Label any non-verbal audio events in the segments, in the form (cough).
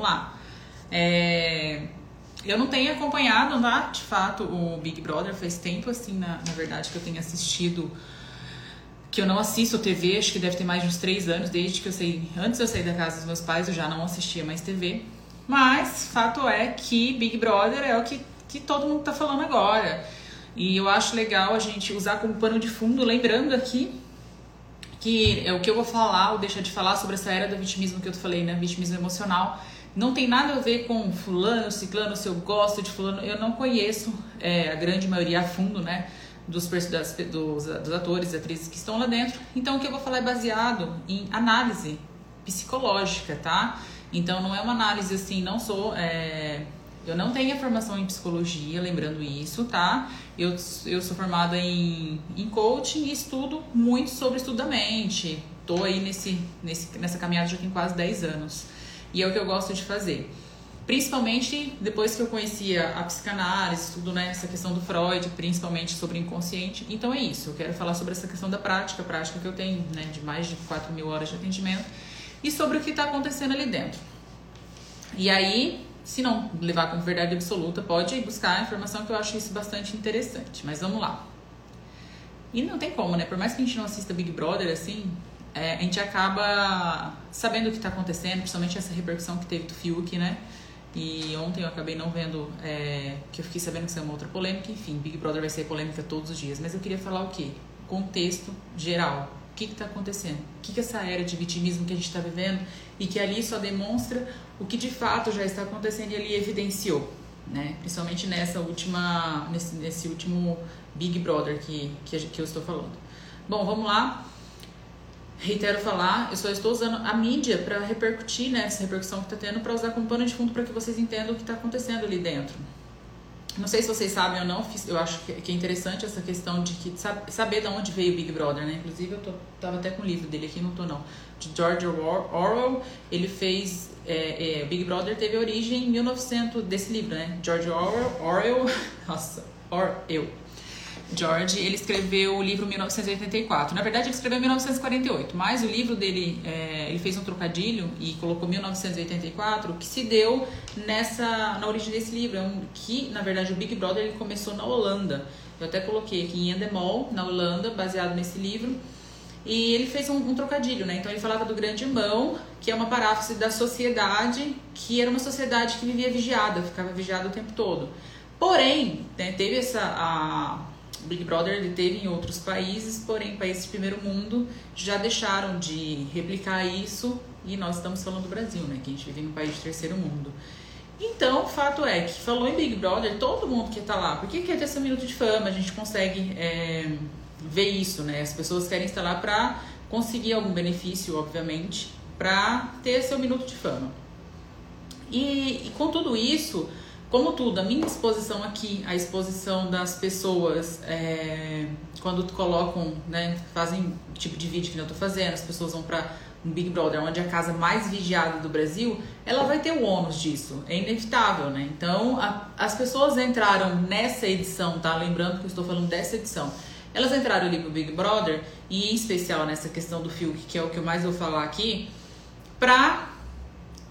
vamos lá. É, eu não tenho acompanhado, tá? De fato, o Big Brother faz tempo, assim, na, na verdade, que eu tenho assistido. Que eu não assisto TV, acho que deve ter mais de uns três anos, desde que eu saí. Antes eu sair da casa dos meus pais, eu já não assistia mais TV. Mas, fato é que Big Brother é o que, que todo mundo tá falando agora. E eu acho legal a gente usar como pano de fundo, lembrando aqui que é o que eu vou falar ou deixar de falar sobre essa era do vitimismo que eu falei, né? Vitimismo emocional. Não tem nada a ver com fulano, ciclano, se eu gosto de fulano. Eu não conheço é, a grande maioria a fundo, né? Dos, das, dos, dos atores e atrizes que estão lá dentro. Então, o que eu vou falar é baseado em análise psicológica, tá? Então, não é uma análise assim, não sou. É, eu não tenho formação em psicologia, lembrando isso, tá? Eu, eu sou formada em, em coaching e estudo muito sobre estudo da mente. Tô aí nesse, nesse, nessa caminhada já tem quase 10 anos. E é o que eu gosto de fazer. Principalmente depois que eu conhecia a psicanálise, tudo né, essa questão do Freud, principalmente sobre o inconsciente. Então é isso, eu quero falar sobre essa questão da prática, prática que eu tenho, né, de mais de 4 mil horas de atendimento, e sobre o que está acontecendo ali dentro. E aí, se não levar como verdade absoluta, pode buscar a informação que eu acho isso bastante interessante. Mas vamos lá. E não tem como, né? Por mais que a gente não assista Big Brother, assim, é, a gente acaba sabendo o que está acontecendo, principalmente essa repercussão que teve do Fiuk, né? E ontem eu acabei não vendo, é, que eu fiquei sabendo que saiu uma outra polêmica. Enfim, Big Brother vai ser polêmica todos os dias. Mas eu queria falar o quê? Contexto geral. O que está acontecendo? O que, que essa era de vitimismo que a gente está vivendo e que ali só demonstra o que de fato já está acontecendo e ali evidenciou, né? Principalmente nessa última, nesse, nesse último Big Brother que, que, que eu estou falando. Bom, vamos lá. Reitero falar, eu só estou usando a mídia para repercutir né, essa repercussão que está tendo, para usar como pano de fundo para que vocês entendam o que está acontecendo ali dentro. Não sei se vocês sabem ou não, eu acho que é interessante essa questão de que saber de onde veio o Big Brother, né? Inclusive eu tô, tava até com o livro dele aqui, não tô não. De George Orwell, ele fez é, é, Big Brother teve origem em 1900 desse livro, né? George Orwell, Orwell, (laughs) nossa, Orwell. George, ele escreveu o livro 1984. Na verdade, ele escreveu em 1948, mas o livro dele, é, ele fez um trocadilho e colocou 1984, que se deu nessa na origem desse livro, é um, que na verdade o Big Brother ele começou na Holanda. Eu até coloquei aqui em Endemol, na Holanda, baseado nesse livro. E ele fez um, um, trocadilho, né? Então ele falava do grande irmão, que é uma paráfrase da sociedade, que era uma sociedade que vivia vigiada, ficava vigiada o tempo todo. Porém, né, teve essa. A, o Big Brother ele teve em outros países, porém, países de primeiro mundo já deixaram de replicar isso e nós estamos falando do Brasil, né? Que a gente vive um país de terceiro mundo. Então, o fato é que falou em Big Brother, todo mundo que tá lá, porque quer ter esse minuto de fama, a gente consegue é, ver isso, né? As pessoas querem estar lá para conseguir algum benefício, obviamente, para ter seu minuto de fama. E, e, com tudo isso, como tudo, a minha exposição aqui, a exposição das pessoas, é, quando colocam, né, fazem o tipo de vídeo que eu tô fazendo, as pessoas vão para um Big Brother, onde é a casa mais vigiada do Brasil, ela vai ter o ônus disso, é inevitável, né? Então, a, as pessoas entraram nessa edição, tá? Lembrando que eu estou falando dessa edição elas entraram ali pro Big Brother, e em especial nessa questão do Fiuk, que é o que eu mais vou falar aqui, pra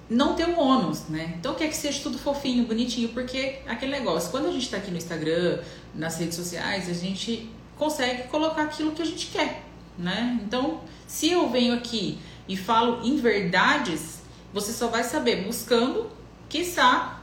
não ter um ônus, né? Então quer que seja tudo fofinho, bonitinho, porque aquele negócio, quando a gente tá aqui no Instagram, nas redes sociais, a gente consegue colocar aquilo que a gente quer, né? Então, se eu venho aqui e falo em verdades, você só vai saber buscando, quiçá,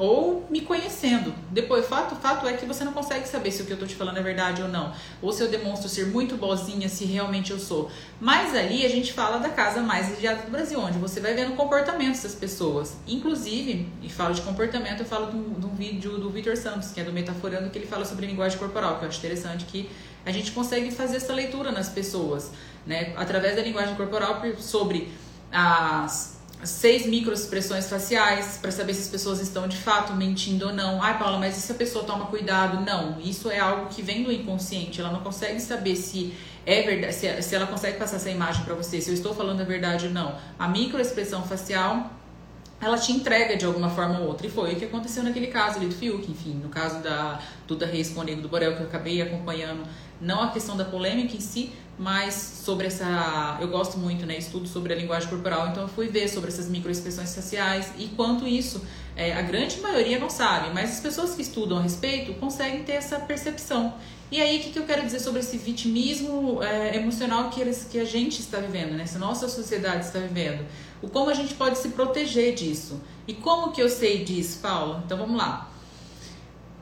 ou me conhecendo. Depois, fato, fato é que você não consegue saber se o que eu tô te falando é verdade ou não. Ou se eu demonstro ser muito boazinha, se realmente eu sou. Mas ali a gente fala da casa mais vigiada do Brasil, onde você vai vendo comportamentos das pessoas. Inclusive, e falo de comportamento, eu falo de um, de vídeo do Victor Santos, que é do Metaforando, que ele fala sobre linguagem corporal, que eu acho interessante que a gente consegue fazer essa leitura nas pessoas, né? Através da linguagem corporal sobre as seis microexpressões faciais para saber se as pessoas estão de fato mentindo ou não. Ai, Paula, mas e se a pessoa toma cuidado? Não, isso é algo que vem do inconsciente. Ela não consegue saber se é verdade, se, se ela consegue passar essa imagem para você, se eu estou falando a verdade ou não. A microexpressão facial ela te entrega de alguma forma ou outra. E foi o que aconteceu naquele caso ali do Fiuk, enfim, no caso da Duda Reis com o Nego do Borel, que eu acabei acompanhando, não a questão da polêmica em si, mais sobre essa. Eu gosto muito, né? Estudo sobre a linguagem corporal, então eu fui ver sobre essas microexpressões faciais e quanto isso é, a grande maioria não sabe, mas as pessoas que estudam a respeito conseguem ter essa percepção. E aí, o que, que eu quero dizer sobre esse vitimismo é, emocional que, eles, que a gente está vivendo, né? Essa nossa sociedade está vivendo? O como a gente pode se proteger disso? E como que eu sei disso, Paula? Então vamos lá.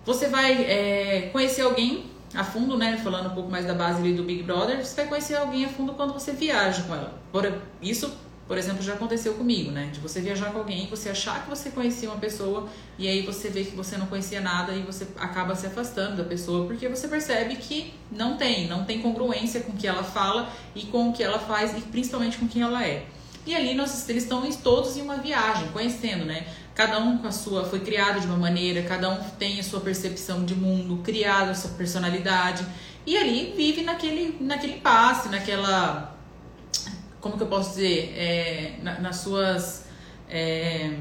Você vai é, conhecer alguém a fundo, né? Falando um pouco mais da base ali do Big Brother, você vai conhecer alguém a fundo quando você viaja com ela. Por, isso por exemplo, já aconteceu comigo, né? De você viajar com alguém, você achar que você conhecia uma pessoa e aí você vê que você não conhecia nada e você acaba se afastando da pessoa porque você percebe que não tem, não tem congruência com o que ela fala e com o que ela faz e principalmente com quem ela é. E ali nós, eles estão todos em uma viagem, conhecendo, né? Cada um com a sua, foi criado de uma maneira, cada um tem a sua percepção de mundo, criado a sua personalidade e ali vive naquele, naquele passe, naquela como que eu posso dizer, é, na, nas suas. É,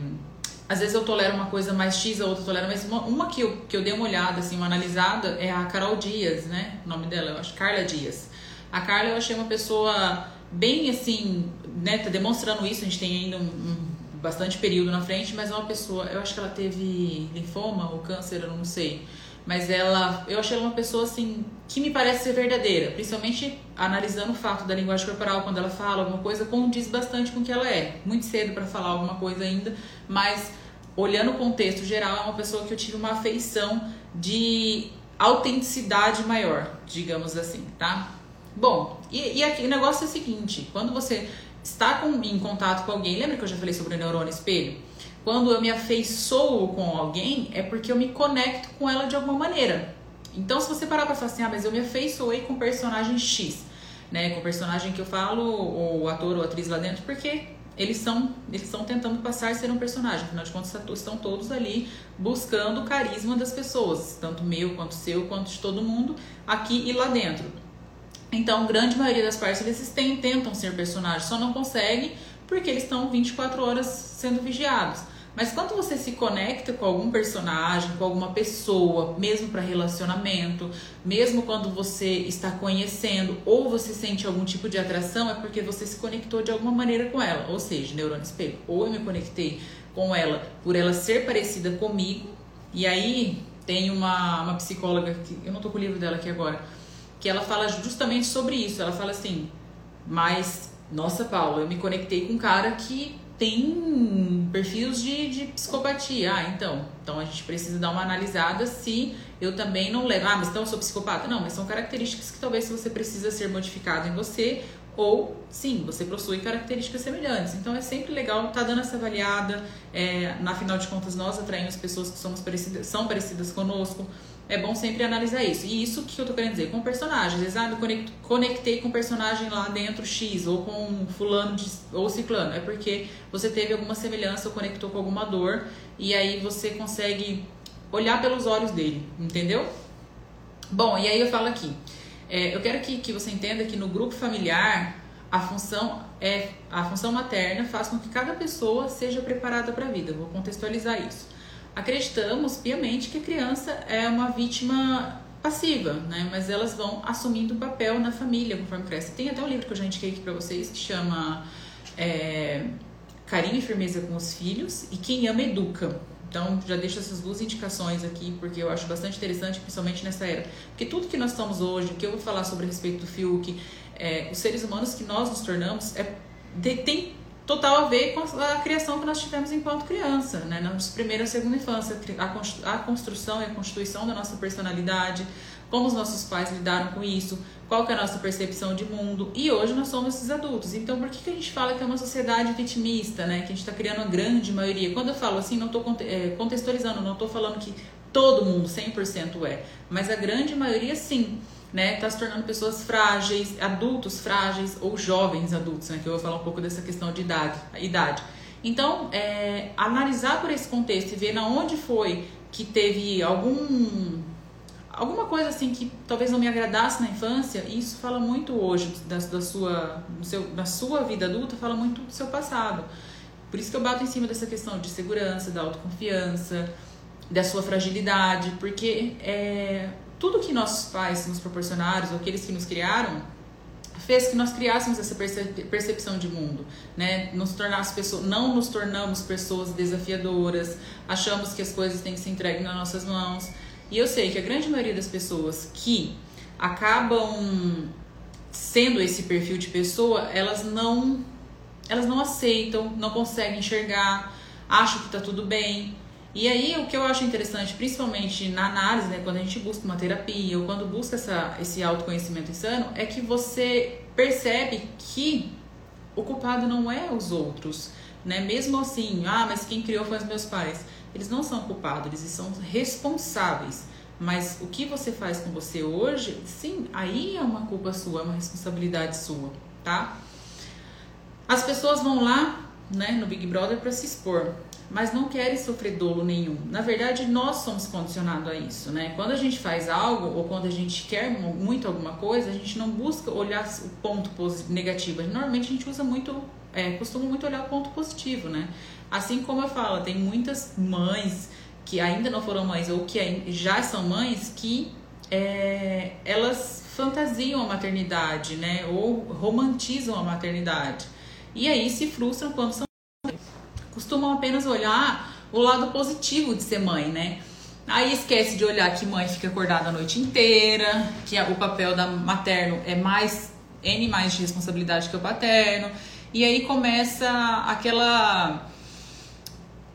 às vezes eu tolero uma coisa mais X, a outra tolera, mas uma, uma, que, eu, que eu dei uma olhada, assim, uma analisada, é a Carol Dias, né? O nome dela, eu acho, Carla Dias. A Carla eu achei uma pessoa bem assim, né? Tá demonstrando isso, a gente tem ainda um, um bastante período na frente, mas é uma pessoa, eu acho que ela teve linfoma ou câncer, eu não sei mas ela, eu achei ela uma pessoa assim que me parece ser verdadeira, principalmente analisando o fato da linguagem corporal quando ela fala alguma coisa condiz bastante com o que ela é. Muito cedo para falar alguma coisa ainda, mas olhando o contexto geral é uma pessoa que eu tive uma afeição de autenticidade maior, digamos assim, tá? Bom, e, e aqui o negócio é o seguinte: quando você está com, em contato com alguém, lembra que eu já falei sobre o neurônio espelho? Quando eu me afeiçoo com alguém, é porque eu me conecto com ela de alguma maneira. Então, se você parar pra falar assim, ah, mas eu me afeiçoei com o personagem X, né? Com o personagem que eu falo, o ator ou atriz lá dentro, porque eles são eles estão tentando passar a ser um personagem. Afinal de contas, estão todos ali buscando o carisma das pessoas, tanto meu quanto seu, quanto de todo mundo, aqui e lá dentro. Então, grande maioria das partes eles tentam ser personagens, só não conseguem porque eles estão 24 horas sendo vigiados. Mas quando você se conecta com algum personagem, com alguma pessoa, mesmo para relacionamento, mesmo quando você está conhecendo ou você sente algum tipo de atração, é porque você se conectou de alguma maneira com ela. Ou seja, neurônio espelho. Ou eu me conectei com ela por ela ser parecida comigo. E aí tem uma, uma psicóloga, que eu não tô com o livro dela aqui agora, que ela fala justamente sobre isso. Ela fala assim, mas, nossa, Paula, eu me conectei com um cara que tem perfis de, de psicopatia. Ah, então, então a gente precisa dar uma analisada se eu também não levo. Ah, mas então eu sou psicopata? Não, mas são características que talvez você precisa ser modificado em você ou sim, você possui características semelhantes. Então é sempre legal estar tá dando essa avaliada. É, na final de contas, nós atraímos pessoas que somos parecidas, são parecidas conosco é bom sempre analisar isso. E isso que eu tô querendo dizer, com personagens. Às vezes, ah, eu conectei com personagem lá dentro X, ou com fulano de, ou ciclano. É porque você teve alguma semelhança ou conectou com alguma dor, e aí você consegue olhar pelos olhos dele, entendeu? Bom, e aí eu falo aqui. É, eu quero que, que você entenda que no grupo familiar, a função é a função materna faz com que cada pessoa seja preparada para a vida. vou contextualizar isso acreditamos piamente que a criança é uma vítima passiva, né? Mas elas vão assumindo um papel na família conforme cresce. Tem até um livro que eu já indiquei aqui para vocês que chama é, Carinho e Firmeza com os Filhos e Quem Ama Educa. Então, já deixo essas duas indicações aqui, porque eu acho bastante interessante, principalmente nessa era. Porque tudo que nós estamos hoje, que eu vou falar sobre a respeito do Fiuk, é, os seres humanos que nós nos tornamos, é, de, tem total a ver com a criação que nós tivemos enquanto criança, né? Na primeira e segunda infância, a construção e a constituição da nossa personalidade, como os nossos pais lidaram com isso, qual que é a nossa percepção de mundo. E hoje nós somos esses adultos. Então, por que, que a gente fala que é uma sociedade vitimista, né? Que a gente está criando uma grande maioria. Quando eu falo assim, não estou é, contextualizando, não estou falando que todo mundo 100% é, mas a grande maioria sim né, tá se tornando pessoas frágeis, adultos frágeis ou jovens adultos, né, que eu vou falar um pouco dessa questão de idade. idade. Então, é, analisar por esse contexto e ver na onde foi que teve algum alguma coisa assim que talvez não me agradasse na infância, isso fala muito hoje da, da sua, seu, na sua vida adulta, fala muito do seu passado. Por isso que eu bato em cima dessa questão de segurança, da autoconfiança, da sua fragilidade, porque é, tudo que nossos pais nos proporcionaram, ou aqueles que nos criaram, fez que nós criássemos essa percepção de mundo, né? Nos tornasse pessoas, não nos tornamos pessoas desafiadoras, achamos que as coisas têm que ser entregues nas nossas mãos. E eu sei que a grande maioria das pessoas que acabam sendo esse perfil de pessoa, elas não elas não aceitam, não conseguem enxergar, acham que tá tudo bem. E aí o que eu acho interessante, principalmente na análise, né, quando a gente busca uma terapia ou quando busca essa, esse autoconhecimento insano, é que você percebe que o culpado não é os outros, né? Mesmo assim, ah, mas quem criou foi os meus pais. Eles não são culpados, eles são responsáveis. Mas o que você faz com você hoje, sim, aí é uma culpa sua, é uma responsabilidade sua, tá? As pessoas vão lá, né, no Big Brother para se expor, mas não querem sofrer dolo nenhum. Na verdade, nós somos condicionados a isso, né? Quando a gente faz algo ou quando a gente quer muito alguma coisa, a gente não busca olhar o ponto negativo. Normalmente a gente usa muito, é, costuma muito olhar o ponto positivo, né? Assim como eu falo, tem muitas mães que ainda não foram mães ou que já são mães que é, elas fantasiam a maternidade, né? Ou romantizam a maternidade. E aí se frustram quando são costumam apenas olhar o lado positivo de ser mãe, né? Aí esquece de olhar que mãe fica acordada a noite inteira, que o papel da materno é mais N mais de responsabilidade que o paterno. E aí começa aquela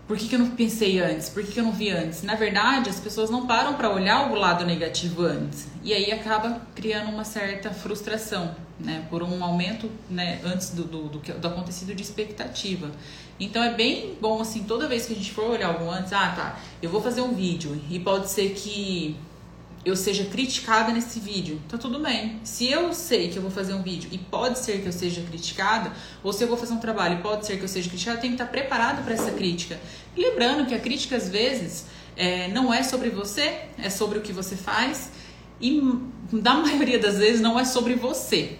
por que, que eu não pensei antes? Por que, que eu não vi antes? Na verdade, as pessoas não param para olhar o lado negativo antes. E aí acaba criando uma certa frustração, né? Por um aumento né, antes do, do, do, do acontecido de expectativa. Então é bem bom, assim, toda vez que a gente for olhar algo antes, ah, tá, eu vou fazer um vídeo e pode ser que eu seja criticada nesse vídeo, tá tudo bem. Se eu sei que eu vou fazer um vídeo e pode ser que eu seja criticada, ou se eu vou fazer um trabalho e pode ser que eu seja criticada, eu tenho que estar preparado para essa crítica. E lembrando que a crítica às vezes é, não é sobre você, é sobre o que você faz e da maioria das vezes não é sobre você,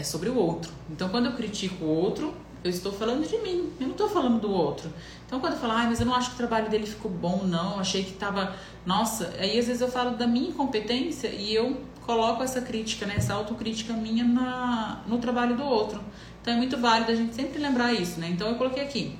é sobre o outro. Então quando eu critico o outro, eu estou falando de mim, eu não estou falando do outro. Então, quando eu falo, ah, mas eu não acho que o trabalho dele ficou bom, não, achei que estava. Nossa, aí às vezes eu falo da minha incompetência e eu coloco essa crítica, né, essa autocrítica minha na, no trabalho do outro. Então, é muito válido a gente sempre lembrar isso, né? Então, eu coloquei aqui.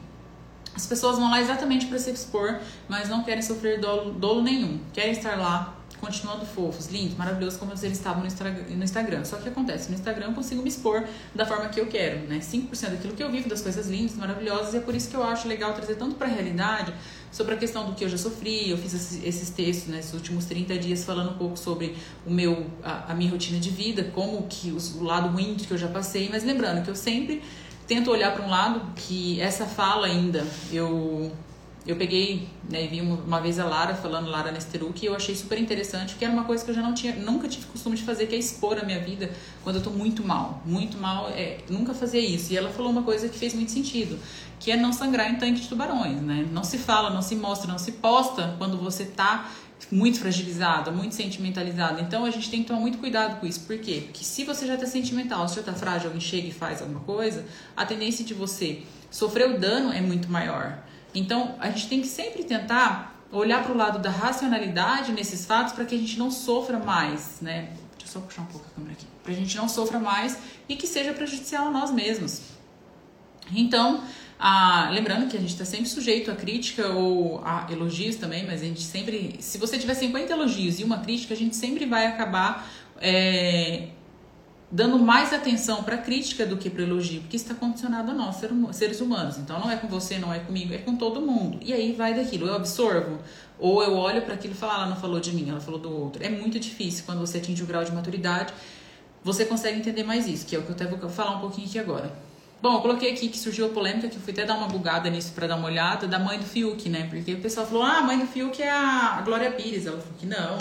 As pessoas vão lá exatamente para se expor, mas não querem sofrer dolo, dolo nenhum. Querem estar lá continuando fofos, lindos, maravilhosos, como eles estavam no Instagram. Só que acontece, no Instagram eu consigo me expor da forma que eu quero, né? 5% daquilo que eu vivo, das coisas lindas, maravilhosas, e é por isso que eu acho legal trazer tanto para a realidade sobre a questão do que eu já sofri. Eu fiz esses textos nesses né, últimos 30 dias falando um pouco sobre o meu, a, a minha rotina de vida, como que os, o lado ruim que eu já passei, mas lembrando que eu sempre tento olhar para um lado que essa fala ainda eu eu peguei né, e vi uma, vez a Lara falando, Lara Nesteruk, e eu achei super interessante, que era uma coisa que eu já não tinha, nunca tive costume de fazer, que é expor a minha vida quando eu tô muito mal. Muito mal, é, nunca fazia isso. E ela falou uma coisa que fez muito sentido, que é não sangrar em tanque de tubarões, né? Não se fala, não se mostra, não se posta quando você tá muito fragilizado, muito sentimentalizado. Então a gente tem que tomar muito cuidado com isso. Por quê? Porque se você já tá sentimental, se já tá frágil, alguém chega e faz alguma coisa, a tendência de você sofrer o dano é muito maior. Então, a gente tem que sempre tentar olhar para o lado da racionalidade nesses fatos para que a gente não sofra mais, né? Deixa eu só puxar um pouco a câmera aqui. Para a gente não sofra mais e que seja prejudicial a nós mesmos. Então, ah, lembrando que a gente está sempre sujeito a crítica ou a elogios também, mas a gente sempre, se você tiver 50 elogios e uma crítica, a gente sempre vai acabar é, dando mais atenção para a crítica do que para elogio, porque está condicionado a nós, seres humanos. Então não é com você, não é comigo, é com todo mundo. E aí vai daquilo, eu absorvo ou eu olho para aquilo e falo, ah, ela não falou de mim, ela falou do outro. É muito difícil quando você atinge o grau de maturidade, você consegue entender mais isso, que é o que eu até vou falar um pouquinho aqui agora. Bom, eu coloquei aqui que surgiu a polêmica, que eu fui até dar uma bugada nisso para dar uma olhada, da mãe do Fiuk, né? Porque o pessoal falou, ah, a mãe do Fiuk é a Glória Pires. Ela falou que não.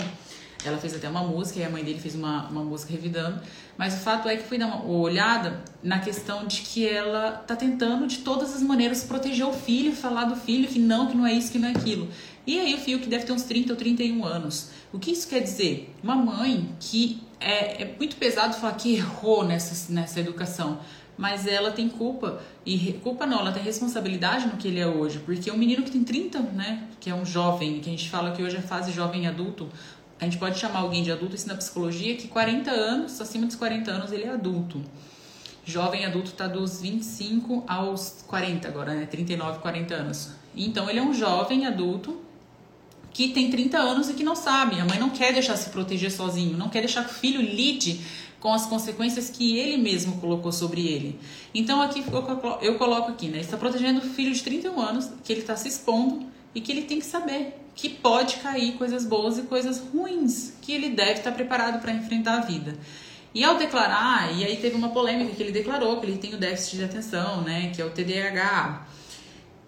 Ela fez até uma música e a mãe dele fez uma, uma música revidando. Mas o fato é que fui dar uma olhada na questão de que ela tá tentando de todas as maneiras proteger o filho, falar do filho que não, que não é isso, que não é aquilo. E aí o filho que deve ter uns 30 ou 31 anos. O que isso quer dizer? Uma mãe que é, é muito pesado falar que errou nessa, nessa educação mas ela tem culpa e culpa não, ela tem responsabilidade no que ele é hoje, porque um menino que tem 30, né, que é um jovem, que a gente fala que hoje é fase jovem adulto, a gente pode chamar alguém de adulto, isso na psicologia, que 40 anos, acima dos 40 anos, ele é adulto. Jovem adulto está dos 25 aos 40 agora, né? 39, 40 anos. Então ele é um jovem adulto que tem 30 anos e que não sabe. A mãe não quer deixar se proteger sozinho, não quer deixar que o filho lide com as consequências que ele mesmo colocou sobre ele. Então aqui eu coloco aqui, né? Está protegendo o filho de 31 anos, que ele está se expondo e que ele tem que saber que pode cair coisas boas e coisas ruins, que ele deve estar preparado para enfrentar a vida. E ao declarar, e aí teve uma polêmica que ele declarou que ele tem o déficit de atenção, né, que é o TDAH.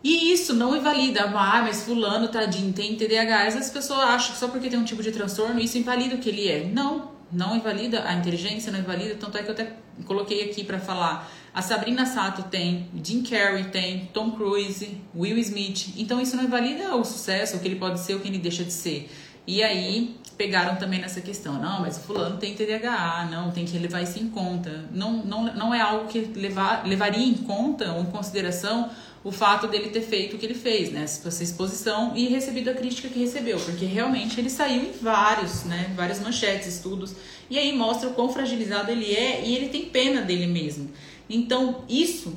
E isso não invalida, ah, mas fulano, tadinho, tem TDAH. As pessoas acham que só porque tem um tipo de transtorno, isso invalida o que ele é. Não, não invalida a inteligência, não invalida, tanto é que eu até coloquei aqui para falar. A Sabrina Sato tem, Jim Carrey tem, Tom Cruise, Will Smith. Então isso não invalida o sucesso, o que ele pode ser, o que ele deixa de ser. E aí pegaram também nessa questão, não, mas o fulano tem TDAH, não, tem que levar isso em conta. Não, não, não é algo que levar, levaria em conta ou em consideração o fato dele ter feito o que ele fez, né? Essa exposição e recebido a crítica que recebeu, porque realmente ele saiu em vários, né? Várias manchetes, estudos, e aí mostra o quão fragilizado ele é e ele tem pena dele mesmo. Então, isso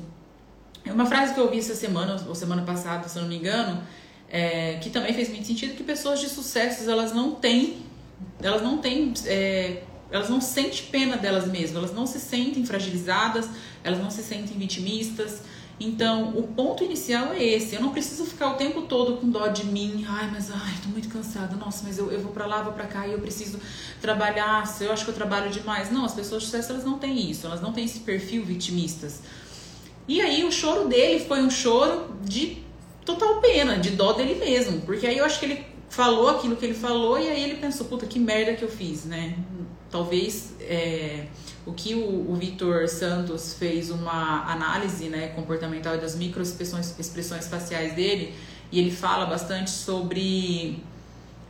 é uma frase que eu ouvi essa semana, ou semana passada, se eu não me engano, é, que também fez muito sentido, que pessoas de sucesso, elas não têm, elas não têm, é, elas não sentem pena delas mesmas, elas não se sentem fragilizadas, elas não se sentem vitimistas, então, o ponto inicial é esse. Eu não preciso ficar o tempo todo com dó de mim. Ai, mas ai, tô muito cansada. Nossa, mas eu, eu vou para lá, vou para cá e eu preciso trabalhar. Eu acho que eu trabalho demais. Não, as pessoas de sucesso elas não têm isso. Elas não têm esse perfil vitimistas. E aí o choro dele foi um choro de total pena, de dó dele mesmo. Porque aí eu acho que ele falou aquilo que ele falou e aí ele pensou, puta, que merda que eu fiz, né? Talvez é, o que o, o Vitor Santos fez uma análise né, comportamental das microexpressões expressões faciais dele, e ele fala bastante sobre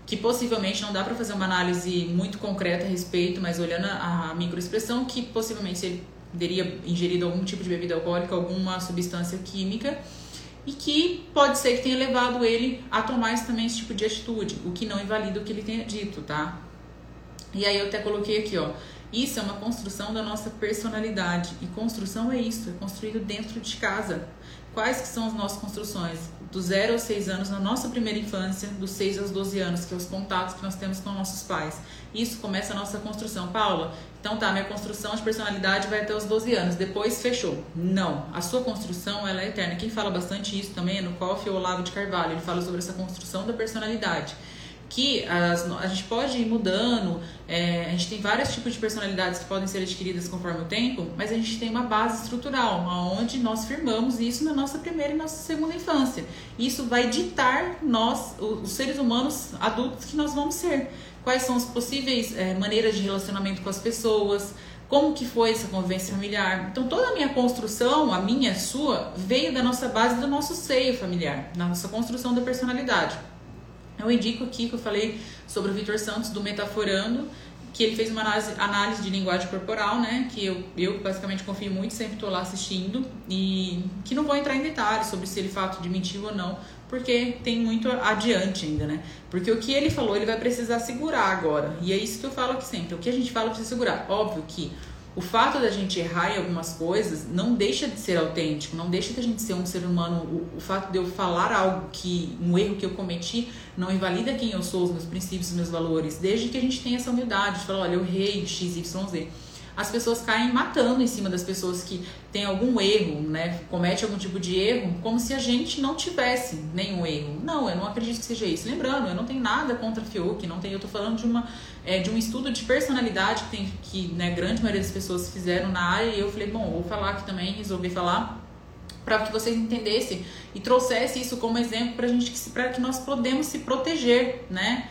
que possivelmente não dá para fazer uma análise muito concreta a respeito, mas olhando a microexpressão, que possivelmente ele teria ingerido algum tipo de bebida alcoólica, alguma substância química, e que pode ser que tenha levado ele a tomar esse, também esse tipo de atitude, o que não invalida o que ele tenha dito, tá? E aí eu até coloquei aqui, ó, isso é uma construção da nossa personalidade. E construção é isso, é construído dentro de casa. Quais que são as nossas construções? Do 0 aos 6 anos, na nossa primeira infância, dos 6 aos 12 anos, que é os contatos que nós temos com nossos pais. Isso começa a nossa construção. Paula, então tá, minha construção de personalidade vai até os 12 anos, depois fechou. Não, a sua construção ela é eterna. Quem fala bastante isso também é no Coffee ou Olavo de Carvalho. Ele fala sobre essa construção da personalidade que as, a gente pode ir mudando, é, a gente tem vários tipos de personalidades que podem ser adquiridas conforme o tempo, mas a gente tem uma base estrutural, onde nós firmamos isso na nossa primeira e nossa segunda infância. Isso vai ditar nós, os seres humanos adultos que nós vamos ser. Quais são as possíveis é, maneiras de relacionamento com as pessoas, como que foi essa convivência familiar. Então toda a minha construção, a minha, a sua, veio da nossa base do nosso seio familiar, na nossa construção da personalidade. Eu indico aqui que eu falei sobre o Vitor Santos do Metaforando, que ele fez uma análise, análise, de linguagem corporal, né? Que eu, eu basicamente confio muito, sempre estou lá assistindo e que não vou entrar em detalhes sobre se ele fato de ou não, porque tem muito adiante ainda, né? Porque o que ele falou, ele vai precisar segurar agora. E é isso que eu falo aqui sempre. O que a gente fala precisa segurar. Óbvio que o fato da gente errar em algumas coisas não deixa de ser autêntico, não deixa de a gente ser um ser humano. O, o, fato de eu falar algo que, um erro que eu cometi, não invalida quem eu sou, os meus princípios, os meus valores, desde que a gente tenha essa humildade de falar, olha, eu errei XYZ as pessoas caem matando em cima das pessoas que têm algum erro, né? Comete algum tipo de erro, como se a gente não tivesse nenhum erro. Não, eu não acredito que seja isso. Lembrando, eu não tenho nada contra a Fiuk, não tenho, eu tô falando de uma é, de um estudo de personalidade que tem que, né, grande maioria das pessoas fizeram na área e eu falei, bom, vou falar aqui também, resolvi falar para que vocês entendessem e trouxessem isso como exemplo para gente para que nós podemos se proteger, né?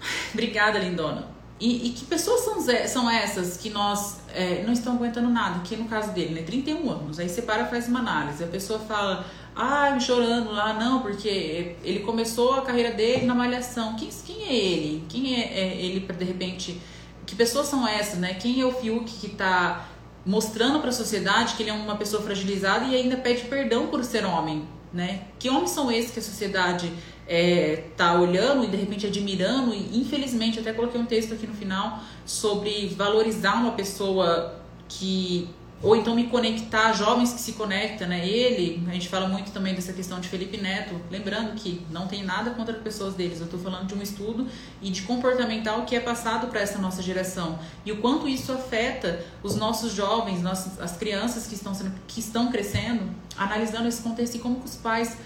(sighs) Obrigada, lindona. E, e, que pessoas são, são essas que nós é, não estão aguentando nada? Que no caso dele, né? 31 anos. Aí você para faz uma análise. A pessoa fala, ah, chorando lá, não, porque ele começou a carreira dele na malhação. Quem, quem é ele? Quem é, é ele para de repente. Que pessoas são essas, né? Quem é o Fiuk que está mostrando para a sociedade que ele é uma pessoa fragilizada e ainda pede perdão por ser homem? né? Que homens são esses que a sociedade é, tá olhando e de repente admirando? E infelizmente, até coloquei um texto aqui no final sobre valorizar uma pessoa que ou então me conectar, jovens que se conectam, né? Ele, a gente fala muito também dessa questão de Felipe Neto, lembrando que não tem nada contra as pessoas deles, eu estou falando de um estudo e de comportamental que é passado para essa nossa geração e o quanto isso afeta os nossos jovens, nossas, as crianças que estão, sendo, que estão crescendo, analisando esse contexto e como que os pais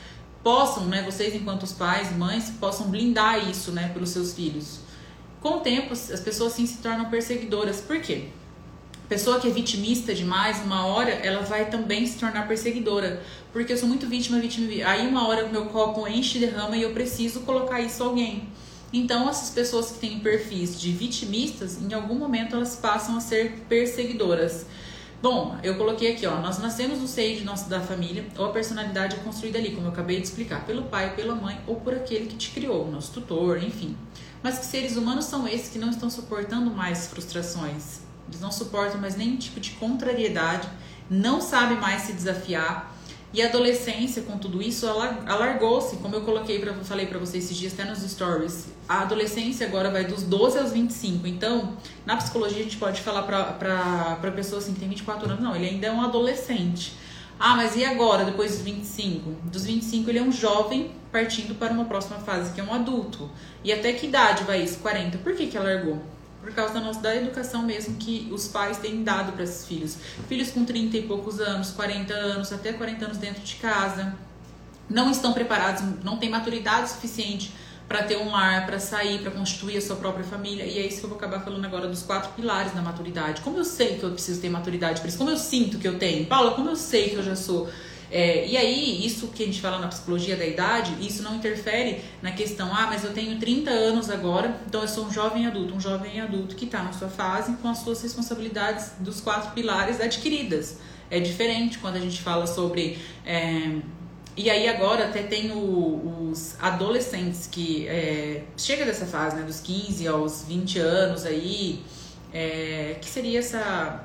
possam, né, vocês enquanto os pais mães, possam blindar isso, né, pelos seus filhos. Com o tempo, as pessoas sim se tornam perseguidoras. Por quê? pessoa que é vitimista demais, uma hora ela vai também se tornar perseguidora. Porque eu sou muito vítima, vítima. Aí uma hora o meu copo enche derrama e eu preciso colocar isso a alguém. Então, essas pessoas que têm perfis de vitimistas, em algum momento elas passam a ser perseguidoras. Bom, eu coloquei aqui, ó, nós nascemos no seio de nossa, da família, ou a personalidade é construída ali, como eu acabei de explicar, pelo pai, pela mãe ou por aquele que te criou, nosso tutor, enfim. Mas que seres humanos são esses que não estão suportando mais frustrações, eles não suportam mais nenhum tipo de contrariedade, não sabem mais se desafiar. E a adolescência, com tudo isso, ela alargou-se, como eu coloquei para falei para vocês esses dias até nos stories. A adolescência agora vai dos 12 aos 25. Então, na psicologia a gente pode falar para para pessoa assim que tem 24 anos, não, ele ainda é um adolescente. Ah, mas e agora, depois dos 25? Dos 25 ele é um jovem partindo para uma próxima fase, que é um adulto. E até que idade vai isso? 40. Por que que alargou? Por causa da nossa da educação mesmo que os pais têm dado para esses filhos. Filhos com 30 e poucos anos, 40 anos, até 40 anos dentro de casa, não estão preparados, não têm maturidade suficiente para ter um lar, para sair, para constituir a sua própria família. E é isso que eu vou acabar falando agora dos quatro pilares da maturidade. Como eu sei que eu preciso ter maturidade para isso? Como eu sinto que eu tenho? Paula, como eu sei que eu já sou é, e aí, isso que a gente fala na psicologia da idade, isso não interfere na questão, ah, mas eu tenho 30 anos agora, então eu sou um jovem adulto, um jovem adulto que está na sua fase com as suas responsabilidades dos quatro pilares adquiridas. É diferente quando a gente fala sobre. É, e aí agora até tem o, os adolescentes que é, chega dessa fase, né, dos 15 aos 20 anos aí, é, que seria essa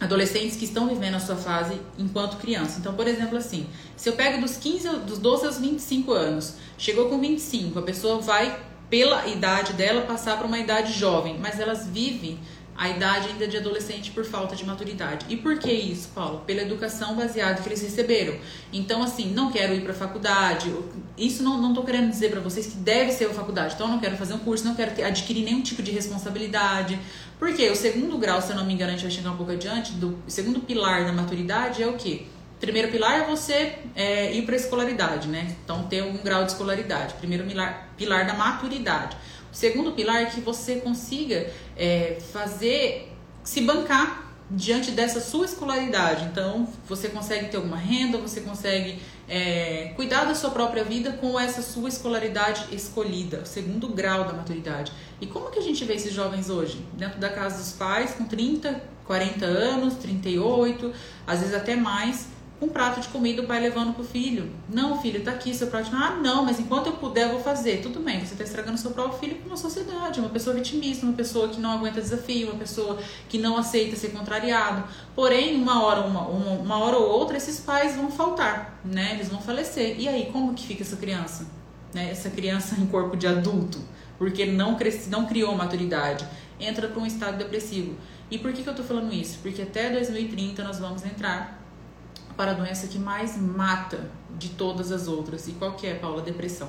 adolescentes que estão vivendo a sua fase enquanto criança. Então, por exemplo, assim, se eu pego dos 15, dos 12 aos 25 anos, chegou com 25, a pessoa vai pela idade dela passar para uma idade jovem, mas elas vivem a idade ainda de adolescente por falta de maturidade. E por que isso, Paulo? Pela educação baseada que eles receberam. Então, assim, não quero ir para faculdade. Isso não, não tô querendo dizer para vocês que deve ser a faculdade. Então, eu não quero fazer um curso, não quero adquirir nenhum tipo de responsabilidade. Porque o segundo grau, se eu não me engano, a gente vai chegar um pouco adiante, do segundo pilar da maturidade é o quê? Primeiro pilar é você é, ir para a escolaridade, né? Então, ter um grau de escolaridade. Primeiro pilar, pilar da maturidade. Segundo pilar é que você consiga é, fazer, se bancar diante dessa sua escolaridade. Então, você consegue ter alguma renda, você consegue é, cuidar da sua própria vida com essa sua escolaridade escolhida, o segundo grau da maturidade. E como que a gente vê esses jovens hoje? Dentro da casa dos pais, com 30, 40 anos, 38, às vezes até mais, um prato de comida o pai levando pro filho. Não, filho, tá aqui seu prato. Ah, não, mas enquanto eu puder eu vou fazer. Tudo bem, você tá estragando seu próprio filho com uma sociedade, uma pessoa vitimista, uma pessoa que não aguenta desafio, uma pessoa que não aceita ser contrariado. Porém, uma hora, uma, uma, uma hora ou outra, esses pais vão faltar, né? Eles vão falecer. E aí, como que fica essa criança? Né? Essa criança em corpo de adulto, porque não, cresce, não criou maturidade, entra para um estado depressivo. E por que, que eu tô falando isso? Porque até 2030 nós vamos entrar para a doença que mais mata de todas as outras. E qual que é, Paula? Depressão.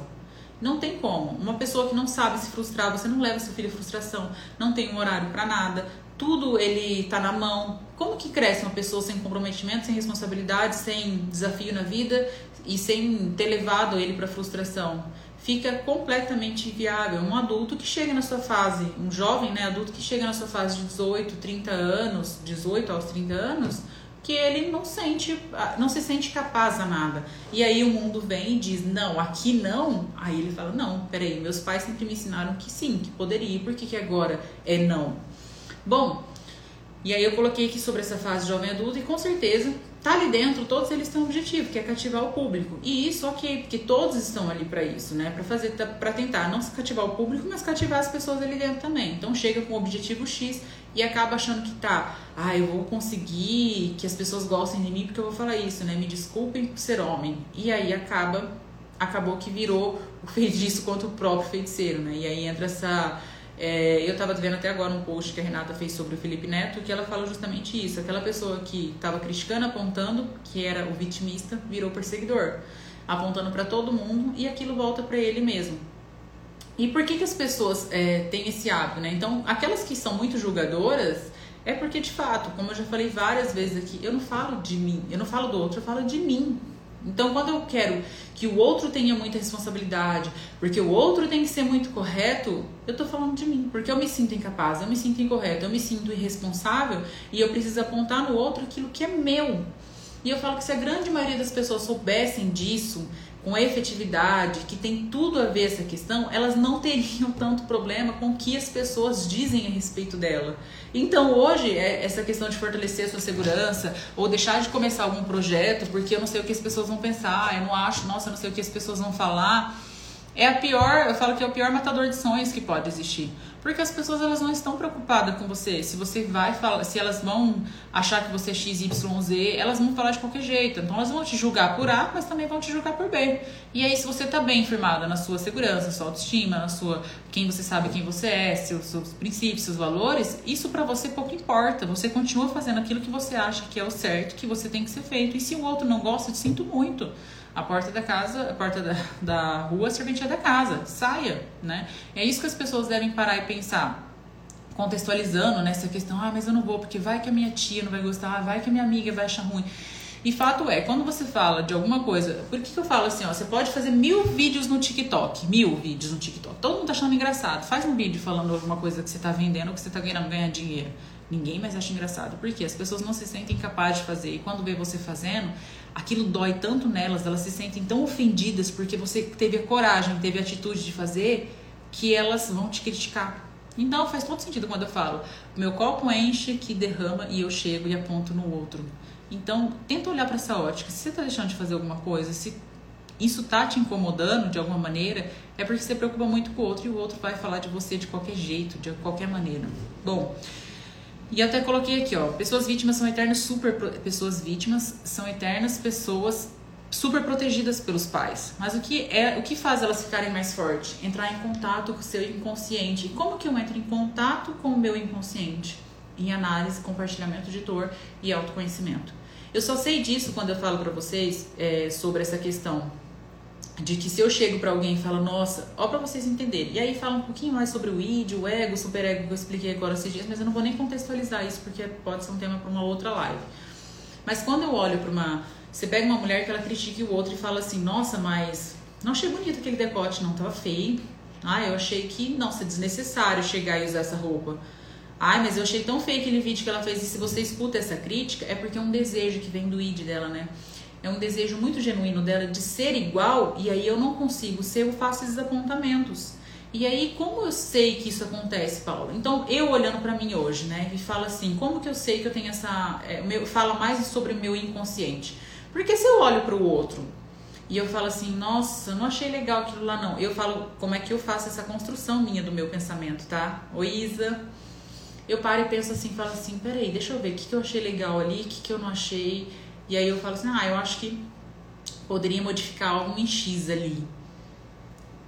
Não tem como. Uma pessoa que não sabe se frustrar, você não leva seu filho à frustração, não tem um horário para nada, tudo ele tá na mão. Como que cresce uma pessoa sem comprometimento, sem responsabilidade, sem desafio na vida e sem ter levado ele para frustração? Fica completamente inviável. Um adulto que chega na sua fase, um jovem, né, adulto que chega na sua fase de 18, 30 anos, 18 aos 30 anos, que ele não sente, não se sente capaz a nada. E aí o mundo vem e diz, não, aqui não. Aí ele fala, não, peraí, meus pais sempre me ensinaram que sim, que poderia, por que, que agora é não? Bom, e aí eu coloquei aqui sobre essa fase jovem adulto e com certeza tá ali dentro, todos eles têm um objetivo, que é cativar o público. E isso, ok, porque todos estão ali para isso, né? Para fazer, para tentar não cativar o público, mas cativar as pessoas ali dentro também. Então chega com o objetivo X e acaba achando que tá, ah, eu vou conseguir que as pessoas gostem de mim porque eu vou falar isso, né? Me desculpem por ser homem. E aí acaba, acabou que virou o (laughs) feitiço contra o próprio feiticeiro, né? E aí entra essa é, eu estava vendo até agora um post que a Renata fez sobre o Felipe Neto, que ela fala justamente isso. Aquela pessoa que estava criticando, apontando, que era o vitimista, virou perseguidor, apontando para todo mundo e aquilo volta para ele mesmo. E por que, que as pessoas é, têm esse hábito, né? Então, aquelas que são muito julgadoras, é porque de fato, como eu já falei várias vezes aqui, eu não falo de mim, eu não falo do outro, eu falo de mim. Então, quando eu quero que o outro tenha muita responsabilidade, porque o outro tem que ser muito correto, eu tô falando de mim, porque eu me sinto incapaz, eu me sinto incorreto, eu me sinto irresponsável e eu preciso apontar no outro aquilo que é meu. E eu falo que se a grande maioria das pessoas soubessem disso, com efetividade, que tem tudo a ver essa questão, elas não teriam tanto problema com o que as pessoas dizem a respeito dela. Então hoje, é essa questão de fortalecer a sua segurança, ou deixar de começar algum projeto, porque eu não sei o que as pessoas vão pensar, eu não acho, nossa, eu não sei o que as pessoas vão falar, é a pior, eu falo que é o pior matador de sonhos que pode existir. Porque as pessoas elas não estão preocupadas com você. Se você vai falar, se elas vão achar que você é XYZ, elas vão falar de qualquer jeito. Então elas vão te julgar por A, mas também vão te julgar por B. E aí, se você está bem firmada na sua segurança, sua autoestima, na sua quem você sabe quem você é, seus, seus princípios, seus valores, isso para você pouco importa. Você continua fazendo aquilo que você acha que é o certo, que você tem que ser feito. E se o outro não gosta, eu te sinto muito a porta da casa, a porta da, da rua, a serventia da casa. Saia, né? É isso que as pessoas devem parar e pensar. Contextualizando nessa questão, ah, mas eu não vou, porque vai que a minha tia não vai gostar, vai que a minha amiga vai achar ruim. E fato é, quando você fala de alguma coisa, por que, que eu falo assim, ó, você pode fazer mil vídeos no TikTok, mil vídeos no TikTok, todo mundo tá achando engraçado. Faz um vídeo falando alguma coisa que você tá vendendo que você tá ganhando ganhar dinheiro. Ninguém mais acha engraçado. Por quê? As pessoas não se sentem capazes de fazer. E quando vê você fazendo, aquilo dói tanto nelas, elas se sentem tão ofendidas porque você teve a coragem, teve a atitude de fazer, que elas vão te criticar. Então faz todo sentido quando eu falo, meu copo enche, que derrama e eu chego e aponto no outro. Então tenta olhar para essa ótica. Se você está deixando de fazer alguma coisa, se isso tá te incomodando de alguma maneira, é porque você preocupa muito com o outro e o outro vai falar de você de qualquer jeito, de qualquer maneira. Bom, e até coloquei aqui, ó, pessoas vítimas são eternas super pessoas vítimas são eternas pessoas super protegidas pelos pais. Mas o que é, o que faz elas ficarem mais fortes? Entrar em contato com o seu inconsciente. E como que eu entro em contato com o meu inconsciente? Em análise, compartilhamento de dor e autoconhecimento. Eu só sei disso quando eu falo para vocês é, sobre essa questão de que se eu chego para alguém e falo, nossa, ó para vocês entenderem. E aí fala um pouquinho mais sobre o id, o ego, o superego que eu expliquei agora esses dias, mas eu não vou nem contextualizar isso porque pode ser um tema para uma outra live. Mas quando eu olho para uma, você pega uma mulher que ela critica o outro e fala assim, nossa, mas não achei bonito aquele decote, não, tava feio. Ah, eu achei que, nossa, é desnecessário chegar e usar essa roupa. Ai, mas eu achei tão feio aquele vídeo que ela fez. E se você escuta essa crítica, é porque é um desejo que vem do id dela, né? É um desejo muito genuíno dela de ser igual e aí eu não consigo ser, eu faço esses apontamentos. E aí, como eu sei que isso acontece, Paulo? Então, eu olhando para mim hoje, né, e falo assim, como que eu sei que eu tenho essa. É, meu, fala mais sobre o meu inconsciente. Porque se eu olho para o outro e eu falo assim, nossa, não achei legal aquilo lá não. Eu falo como é que eu faço essa construção minha do meu pensamento, tá? Ô Isa, eu paro e penso assim, falo assim, peraí, deixa eu ver o que, que eu achei legal ali, o que, que eu não achei e aí eu falo assim, ah, eu acho que poderia modificar algo em X ali.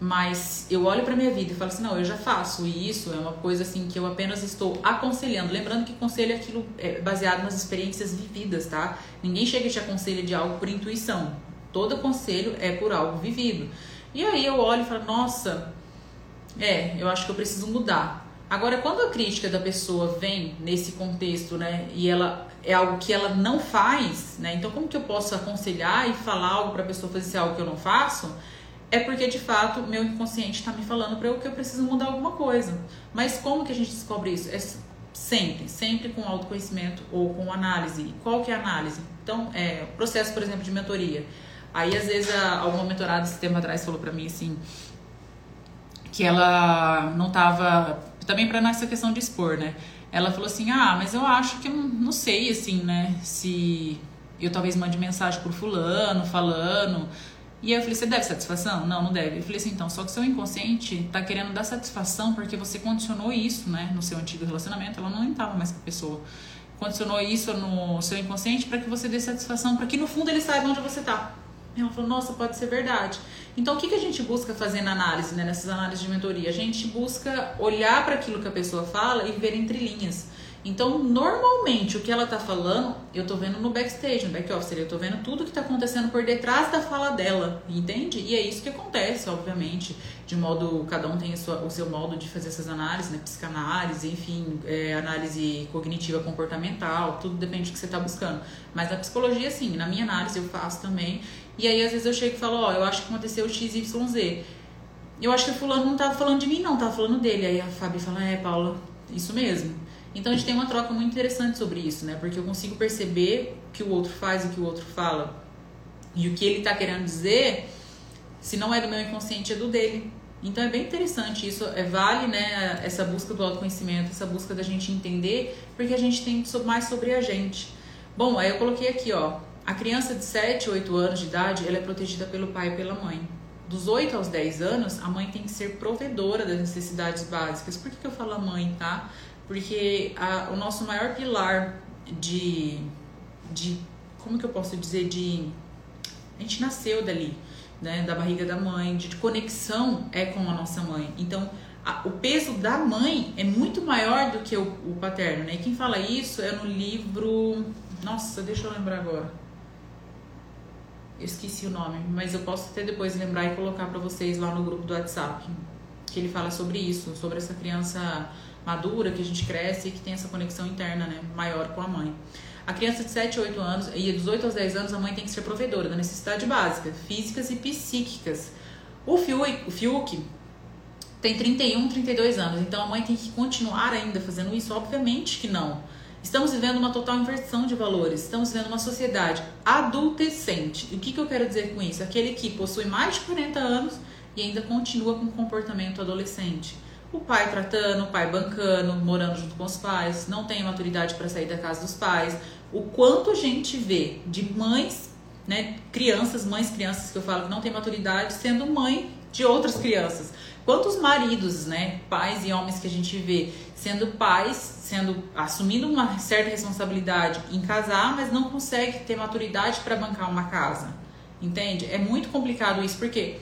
Mas eu olho para minha vida e falo assim, não, eu já faço isso, é uma coisa assim que eu apenas estou aconselhando. Lembrando que conselho é aquilo é baseado nas experiências vividas, tá? Ninguém chega e te aconselha de algo por intuição. Todo conselho é por algo vivido. E aí eu olho e falo, nossa, é, eu acho que eu preciso mudar. Agora, quando a crítica da pessoa vem nesse contexto, né, e ela é algo que ela não faz, né? Então, como que eu posso aconselhar e falar algo para a pessoa fazer algo que eu não faço? É porque de fato meu inconsciente está me falando para eu que eu preciso mudar alguma coisa. Mas como que a gente descobre isso? É sempre, sempre com autoconhecimento ou com análise. Qual que é a análise? Então, é, processo, por exemplo, de mentoria. Aí às vezes alguma mentorada esse tempo atrás falou para mim assim que ela não tava também para nessa questão de expor, né? ela falou assim: Ah, mas eu acho que não, não sei, assim, né? Se eu talvez mande mensagem pro fulano, falando. E eu falei, você deve satisfação? Não, não deve. Eu falei assim, então, só que seu inconsciente tá querendo dar satisfação porque você condicionou isso, né, no seu antigo relacionamento, ela não estava mais com a pessoa. Condicionou isso no seu inconsciente para que você dê satisfação, para que no fundo ele saiba onde você tá. Ela falou, nossa, pode ser verdade. Então, o que, que a gente busca fazer na análise, né, nessas análises de mentoria? A gente busca olhar para aquilo que a pessoa fala e ver entre linhas. Então, normalmente, o que ela tá falando, eu tô vendo no backstage, no back office, eu tô vendo tudo que tá acontecendo por detrás da fala dela, entende? E é isso que acontece, obviamente, de modo, cada um tem sua, o seu modo de fazer essas análises, né? Psicanálise, enfim, é, análise cognitiva comportamental, tudo depende do que você tá buscando. Mas na psicologia, sim, na minha análise eu faço também. E aí, às vezes, eu chego e falo, ó, oh, eu acho que aconteceu XYZ. Eu acho que o fulano não tava falando de mim, não, tava falando dele. Aí a Fabi fala, é, Paula, isso mesmo. Então a gente tem uma troca muito interessante sobre isso, né? Porque eu consigo perceber o que o outro faz o que o outro fala. E o que ele está querendo dizer, se não é do meu inconsciente, é do dele. Então é bem interessante isso, é vale, né, essa busca do autoconhecimento, essa busca da gente entender, porque a gente tem mais sobre a gente. Bom, aí eu coloquei aqui, ó, a criança de 7, 8 anos de idade, ela é protegida pelo pai e pela mãe. Dos 8 aos 10 anos, a mãe tem que ser provedora das necessidades básicas. Por que, que eu falo a mãe, tá? porque a, o nosso maior pilar de, de, como que eu posso dizer, de, a gente nasceu dali, né, da barriga da mãe, de, de conexão é com a nossa mãe. Então, o peso da mãe é muito maior do que o, o paterno, né? E quem fala isso é no livro, nossa, deixa eu lembrar agora. Eu esqueci o nome, mas eu posso até depois lembrar e colocar para vocês lá no grupo do WhatsApp, que ele fala sobre isso, sobre essa criança madura, que a gente cresce e que tem essa conexão interna, né, maior com a mãe. A criança de 7 a 8 anos, e dos 8 aos 10 anos, a mãe tem que ser provedora da necessidade básica, físicas e psíquicas. O Fiuk, o Fiuk tem 31, 32 anos, então a mãe tem que continuar ainda fazendo isso? Obviamente que não. Estamos vivendo uma total inversão de valores, estamos vivendo uma sociedade adultecente. E o que, que eu quero dizer com isso? Aquele que possui mais de 40 anos e ainda continua com comportamento adolescente o pai tratando, o pai bancando, morando junto com os pais, não tem maturidade para sair da casa dos pais. O quanto a gente vê de mães, né, crianças, mães, crianças que eu falo que não tem maturidade, sendo mãe de outras crianças. Quantos maridos, né, pais e homens que a gente vê sendo pais, sendo assumindo uma certa responsabilidade em casar, mas não consegue ter maturidade para bancar uma casa. Entende? É muito complicado isso porque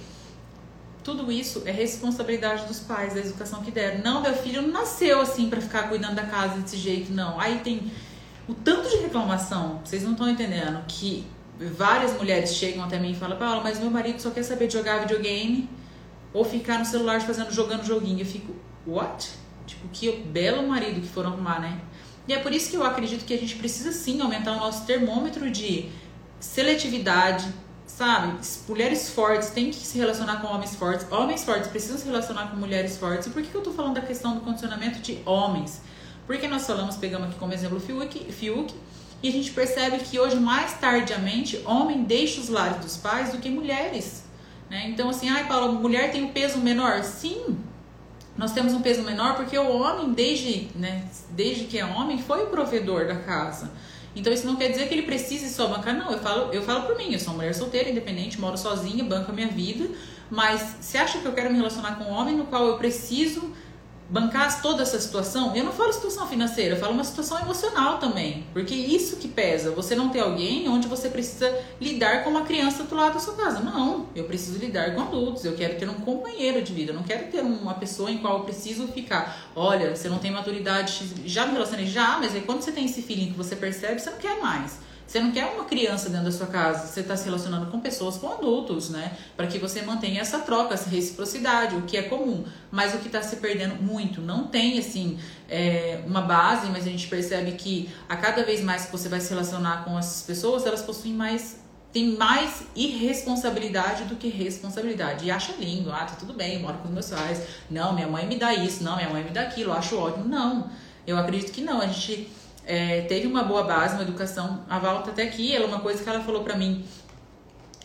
tudo isso é responsabilidade dos pais, da educação que deram. Não, meu filho não nasceu assim para ficar cuidando da casa desse jeito, não. Aí tem o tanto de reclamação, vocês não estão entendendo, que várias mulheres chegam até mim e falam, Paula, mas meu marido só quer saber de jogar videogame ou ficar no celular fazendo, jogando joguinho. Eu fico, what? Tipo, que belo marido que foram arrumar, né? E é por isso que eu acredito que a gente precisa sim aumentar o nosso termômetro de seletividade, sabe? Mulheres fortes têm que se relacionar com homens fortes, homens fortes precisam se relacionar com mulheres fortes. E por que, eu tô falando da questão do condicionamento de homens? Porque nós falamos, pegamos aqui como exemplo o Fiuk, Fiuk e a gente percebe que hoje, mais tardiamente, homem deixa os lares dos pais do que mulheres. Né? Então, assim, ai, Paula, mulher tem um peso menor? Sim, nós temos um peso menor porque o homem, desde, né, desde que é homem, foi o provedor da casa. Então isso não quer dizer que ele precise só bancar, não. Eu falo, eu falo por mim, eu sou uma mulher solteira, independente, moro sozinha, banco a minha vida. Mas você acha que eu quero me relacionar com um homem no qual eu preciso bancar toda essa situação, eu não falo situação financeira, eu falo uma situação emocional também. Porque isso que pesa, você não ter alguém onde você precisa lidar com uma criança do lado da sua casa. Não, eu preciso lidar com adultos, eu quero ter um companheiro de vida, eu não quero ter uma pessoa em qual eu preciso ficar. Olha, você não tem maturidade, já me relacionei, já, mas aí quando você tem esse feeling que você percebe, você não quer mais. Você não quer uma criança dentro da sua casa, você está se relacionando com pessoas, com adultos, né? Para que você mantenha essa troca, essa reciprocidade, o que é comum. Mas o que está se perdendo muito, não tem assim é, uma base, mas a gente percebe que a cada vez mais que você vai se relacionar com essas pessoas, elas possuem mais tem mais irresponsabilidade do que responsabilidade. E acha lindo, ah, tá tudo bem, eu moro com os meus pais. Não, minha mãe me dá isso, não, minha mãe me dá aquilo, eu acho ótimo. Não, eu acredito que não. A gente é, teve uma boa base, uma educação. A Val tá até aqui, ela uma coisa que ela falou para mim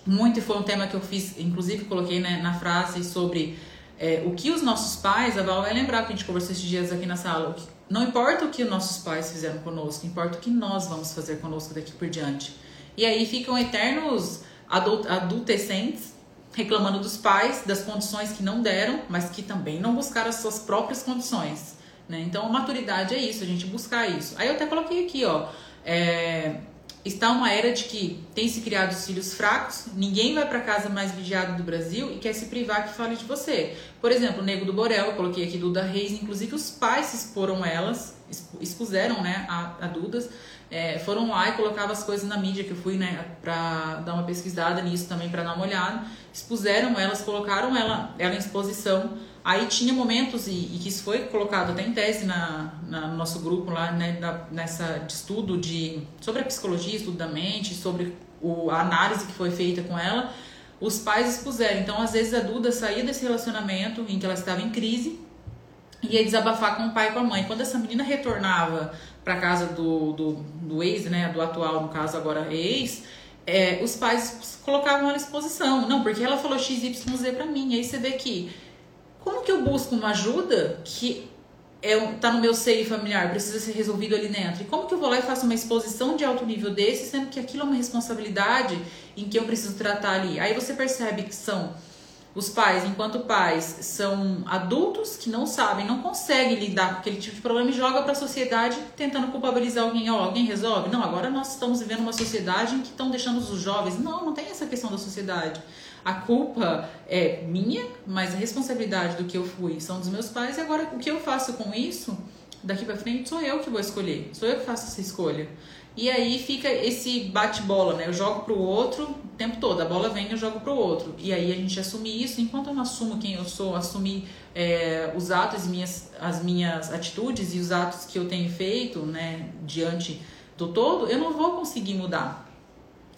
muito e foi um tema que eu fiz, inclusive coloquei né, na frase sobre é, o que os nossos pais, a Val vai lembrar que a gente conversou esses dias aqui na sala, não importa o que os nossos pais fizeram conosco, importa o que nós vamos fazer conosco daqui por diante. E aí ficam eternos adult, adultescentes reclamando dos pais, das condições que não deram, mas que também não buscaram as suas próprias condições. Né? Então, maturidade é isso, a gente buscar isso. Aí eu até coloquei aqui, ó. É, está uma era de que tem se criado os filhos fracos, ninguém vai para casa mais vigiado do Brasil e quer se privar que fale de você. Por exemplo, o Nego do Borel, eu coloquei aqui Duda Reis, inclusive os pais se exporam elas, expuseram né, a, a Dudas, é, foram lá e colocavam as coisas na mídia, que eu fui né, para dar uma pesquisada nisso também, para dar uma olhada, expuseram elas, colocaram ela, ela em exposição, Aí tinha momentos, e, e, que isso foi colocado até em tese na, na no nosso grupo lá, né, na, nessa de estudo de, sobre a psicologia, estudo da mente, sobre o, a análise que foi feita com ela, os pais expuseram. Então, às vezes, a Duda saía desse relacionamento em que ela estava em crise e ia desabafar com o pai e com a mãe. Quando essa menina retornava para casa do, do, do ex, né, do atual, no caso agora ex, é, os pais colocavam ela em exposição. Não, porque ela falou XYZ para mim. Aí você vê que como que eu busco uma ajuda que é, tá no meu seio familiar, precisa ser resolvido ali dentro? E como que eu vou lá e faço uma exposição de alto nível desse, sendo que aquilo é uma responsabilidade em que eu preciso tratar ali? Aí você percebe que são os pais, enquanto pais, são adultos que não sabem, não conseguem lidar com aquele tipo de problema e joga para a sociedade tentando culpabilizar alguém. Oh, alguém resolve? Não, agora nós estamos vivendo uma sociedade em que estão deixando os jovens. Não, não tem essa questão da sociedade. A culpa é minha, mas a responsabilidade do que eu fui são dos meus pais. E agora, o que eu faço com isso, daqui para frente, sou eu que vou escolher. Sou eu que faço essa escolha. E aí fica esse bate-bola, né? Eu jogo pro outro o tempo todo. A bola vem eu jogo pro outro. E aí a gente assume isso. Enquanto eu não assumo quem eu sou, assumir é, os atos, minhas, as minhas atitudes e os atos que eu tenho feito, né? Diante do todo, eu não vou conseguir mudar.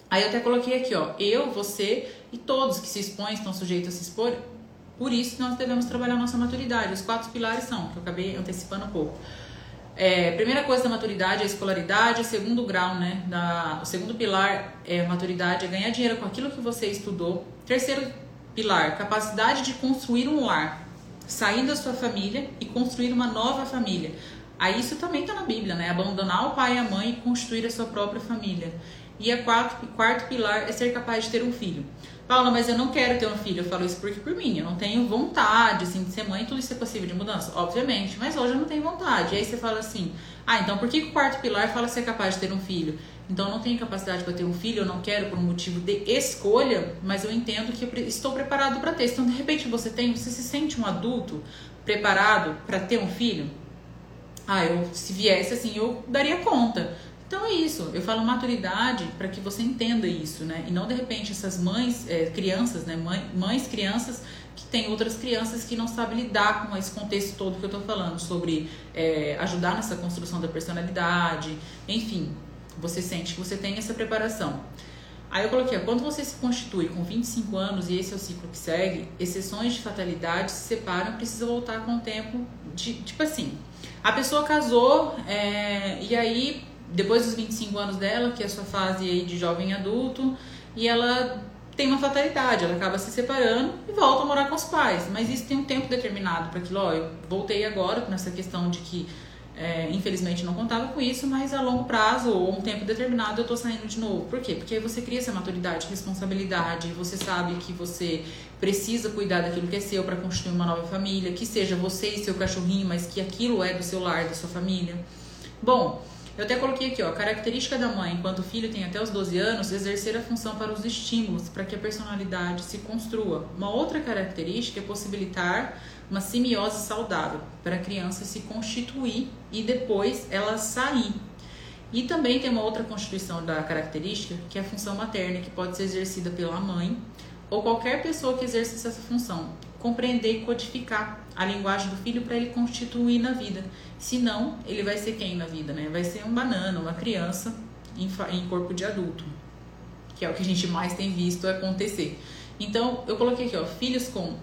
Aí eu até coloquei aqui, ó. Eu, você e todos que se expõem, estão sujeitos a se expor. Por isso nós devemos trabalhar nossa maturidade. Os quatro pilares são, que eu acabei antecipando um pouco. É, primeira coisa da maturidade é a escolaridade, segundo grau, né? Da, o segundo pilar é a maturidade, é ganhar dinheiro com aquilo que você estudou. Terceiro pilar, capacidade de construir um lar, sair da sua família e construir uma nova família. Aí isso também está na Bíblia, né? Abandonar o pai e a mãe e construir a sua própria família. E o quarto, quarto pilar é ser capaz de ter um filho. Paula, mas eu não quero ter um filho. Eu falo isso porque por mim. Eu não tenho vontade, assim, de ser mãe. Tudo isso é possível de mudança? Obviamente. Mas hoje eu não tenho vontade. E aí você fala assim, ah, então por que, que o quarto pilar fala ser capaz de ter um filho? Então eu não tenho capacidade para ter um filho, eu não quero por um motivo de escolha, mas eu entendo que eu estou preparado para ter. Então, de repente, você tem, você se sente um adulto preparado para ter um filho? Ah, eu se viesse assim, eu daria conta. Então é isso, eu falo maturidade para que você entenda isso, né? E não de repente essas mães, é, crianças, né? Mãe, mães, crianças que têm outras crianças que não sabem lidar com esse contexto todo que eu estou falando, sobre é, ajudar nessa construção da personalidade, enfim, você sente que você tem essa preparação. Aí eu coloquei, quando você se constitui com 25 anos, e esse é o ciclo que segue, exceções de fatalidade se separam, precisa voltar com o tempo de, tipo assim, a pessoa casou é, e aí depois dos 25 anos dela, que é a sua fase aí de jovem adulto, e ela tem uma fatalidade, ela acaba se separando e volta a morar com os pais. Mas isso tem um tempo determinado para aquilo. Ó, eu voltei agora nessa questão de que é, infelizmente não contava com isso, mas a longo prazo ou um tempo determinado eu tô saindo de novo. Por quê? Porque aí você cria essa maturidade, responsabilidade, você sabe que você precisa cuidar daquilo que é seu para construir uma nova família, que seja você e seu cachorrinho, mas que aquilo é do seu lar, da sua família. Bom, eu até coloquei aqui, ó, característica da mãe, enquanto o filho tem até os 12 anos, exercer a função para os estímulos, para que a personalidade se construa. Uma outra característica é possibilitar uma simiose saudável, para a criança se constituir e depois ela sair. E também tem uma outra constituição da característica, que é a função materna, que pode ser exercida pela mãe ou qualquer pessoa que exerça essa função compreender e codificar a linguagem do filho para ele constituir na vida. Senão, ele vai ser quem na vida, né? Vai ser um banana, uma criança em, em corpo de adulto, que é o que a gente mais tem visto acontecer. Então, eu coloquei aqui, ó, filhos com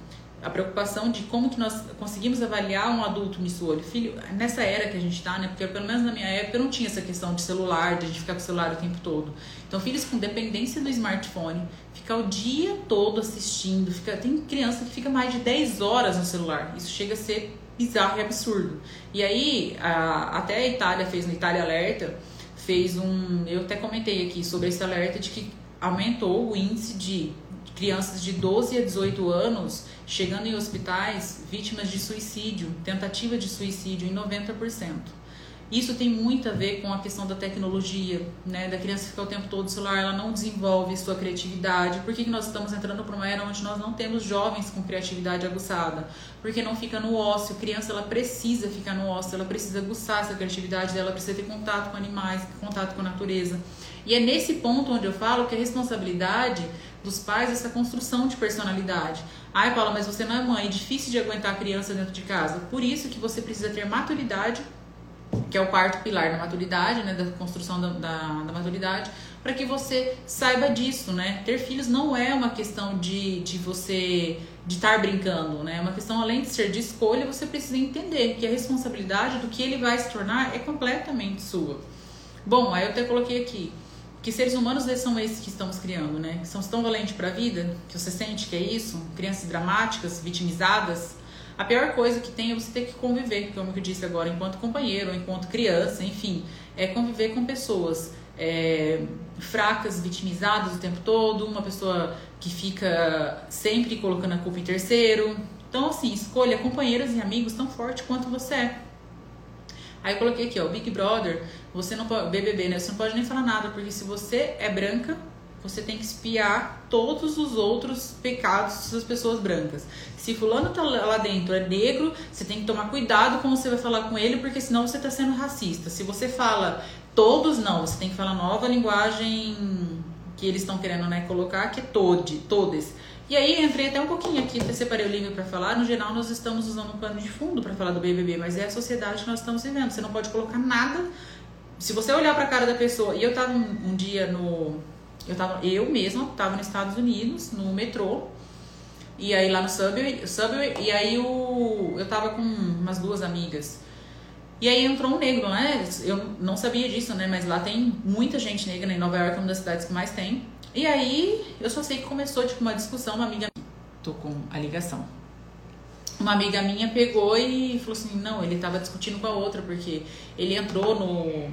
a preocupação de como que nós conseguimos avaliar um adulto olho Filho, nessa era que a gente está, né? Porque pelo menos na minha época eu não tinha essa questão de celular, de a gente ficar com o celular o tempo todo. Então, filhos com dependência do smartphone, ficar o dia todo assistindo, fica, tem criança que fica mais de 10 horas no celular. Isso chega a ser bizarro e absurdo. E aí, a, até a Itália fez no Itália Alerta, fez um. Eu até comentei aqui sobre esse alerta de que aumentou o índice de crianças de 12 a 18 anos chegando em hospitais vítimas de suicídio, tentativa de suicídio em 90%. Isso tem muito a ver com a questão da tecnologia, né? Da criança ficar o tempo todo no celular, ela não desenvolve sua criatividade. Por que, que nós estamos entrando para uma era onde nós não temos jovens com criatividade aguçada? Porque não fica no ócio. A criança ela precisa ficar no ócio, ela precisa aguçar essa criatividade dela, precisa ter contato com animais, contato com a natureza. E é nesse ponto onde eu falo que a responsabilidade dos pais essa construção de personalidade. Ai, Paula, mas você não é mãe, é difícil de aguentar a criança dentro de casa. Por isso que você precisa ter maturidade que é o quarto pilar da maturidade, né, da construção da, da, da maturidade, para que você saiba disso, né? Ter filhos não é uma questão de, de você de estar brincando, né? É uma questão além de ser de escolha, você precisa entender que a responsabilidade do que ele vai se tornar é completamente sua. Bom, aí eu até coloquei aqui que seres humanos são esses que estamos criando, né? Que são tão valentes para a vida, que você sente que é isso, crianças dramáticas, vitimizadas, a pior coisa que tem é você ter que conviver, como eu disse agora, enquanto companheiro, enquanto criança, enfim, é conviver com pessoas é, fracas, vitimizadas o tempo todo, uma pessoa que fica sempre colocando a culpa em terceiro. Então, assim, escolha companheiros e amigos tão forte quanto você é. Aí eu coloquei aqui, ó, Big Brother, você não pode, BBB, né? Você não pode nem falar nada, porque se você é branca, você tem que espiar todos os outros pecados das pessoas brancas. Se fulano tá lá dentro é negro, você tem que tomar cuidado como você vai falar com ele, porque senão você está sendo racista. Se você fala todos, não, você tem que falar nova linguagem que eles estão querendo né, colocar, que é tode, todes. E aí entrei até um pouquinho aqui, até separei o livro para falar. No geral, nós estamos usando um pano de fundo para falar do BBB, mas é a sociedade que nós estamos vivendo. Você não pode colocar nada. Se você olhar para a cara da pessoa, e eu tava um, um dia no eu, tava, eu mesma estava nos Estados Unidos, no metrô, e aí lá no Subway, Subway e aí o, eu tava com umas duas amigas. E aí entrou um negro, né? Eu não sabia disso, né? Mas lá tem muita gente negra, né? Em Nova York é uma das cidades que mais tem. E aí eu só sei que começou tipo uma discussão, uma amiga tô com a ligação. Uma amiga minha pegou e falou assim: "Não, ele tava discutindo com a outra porque ele entrou no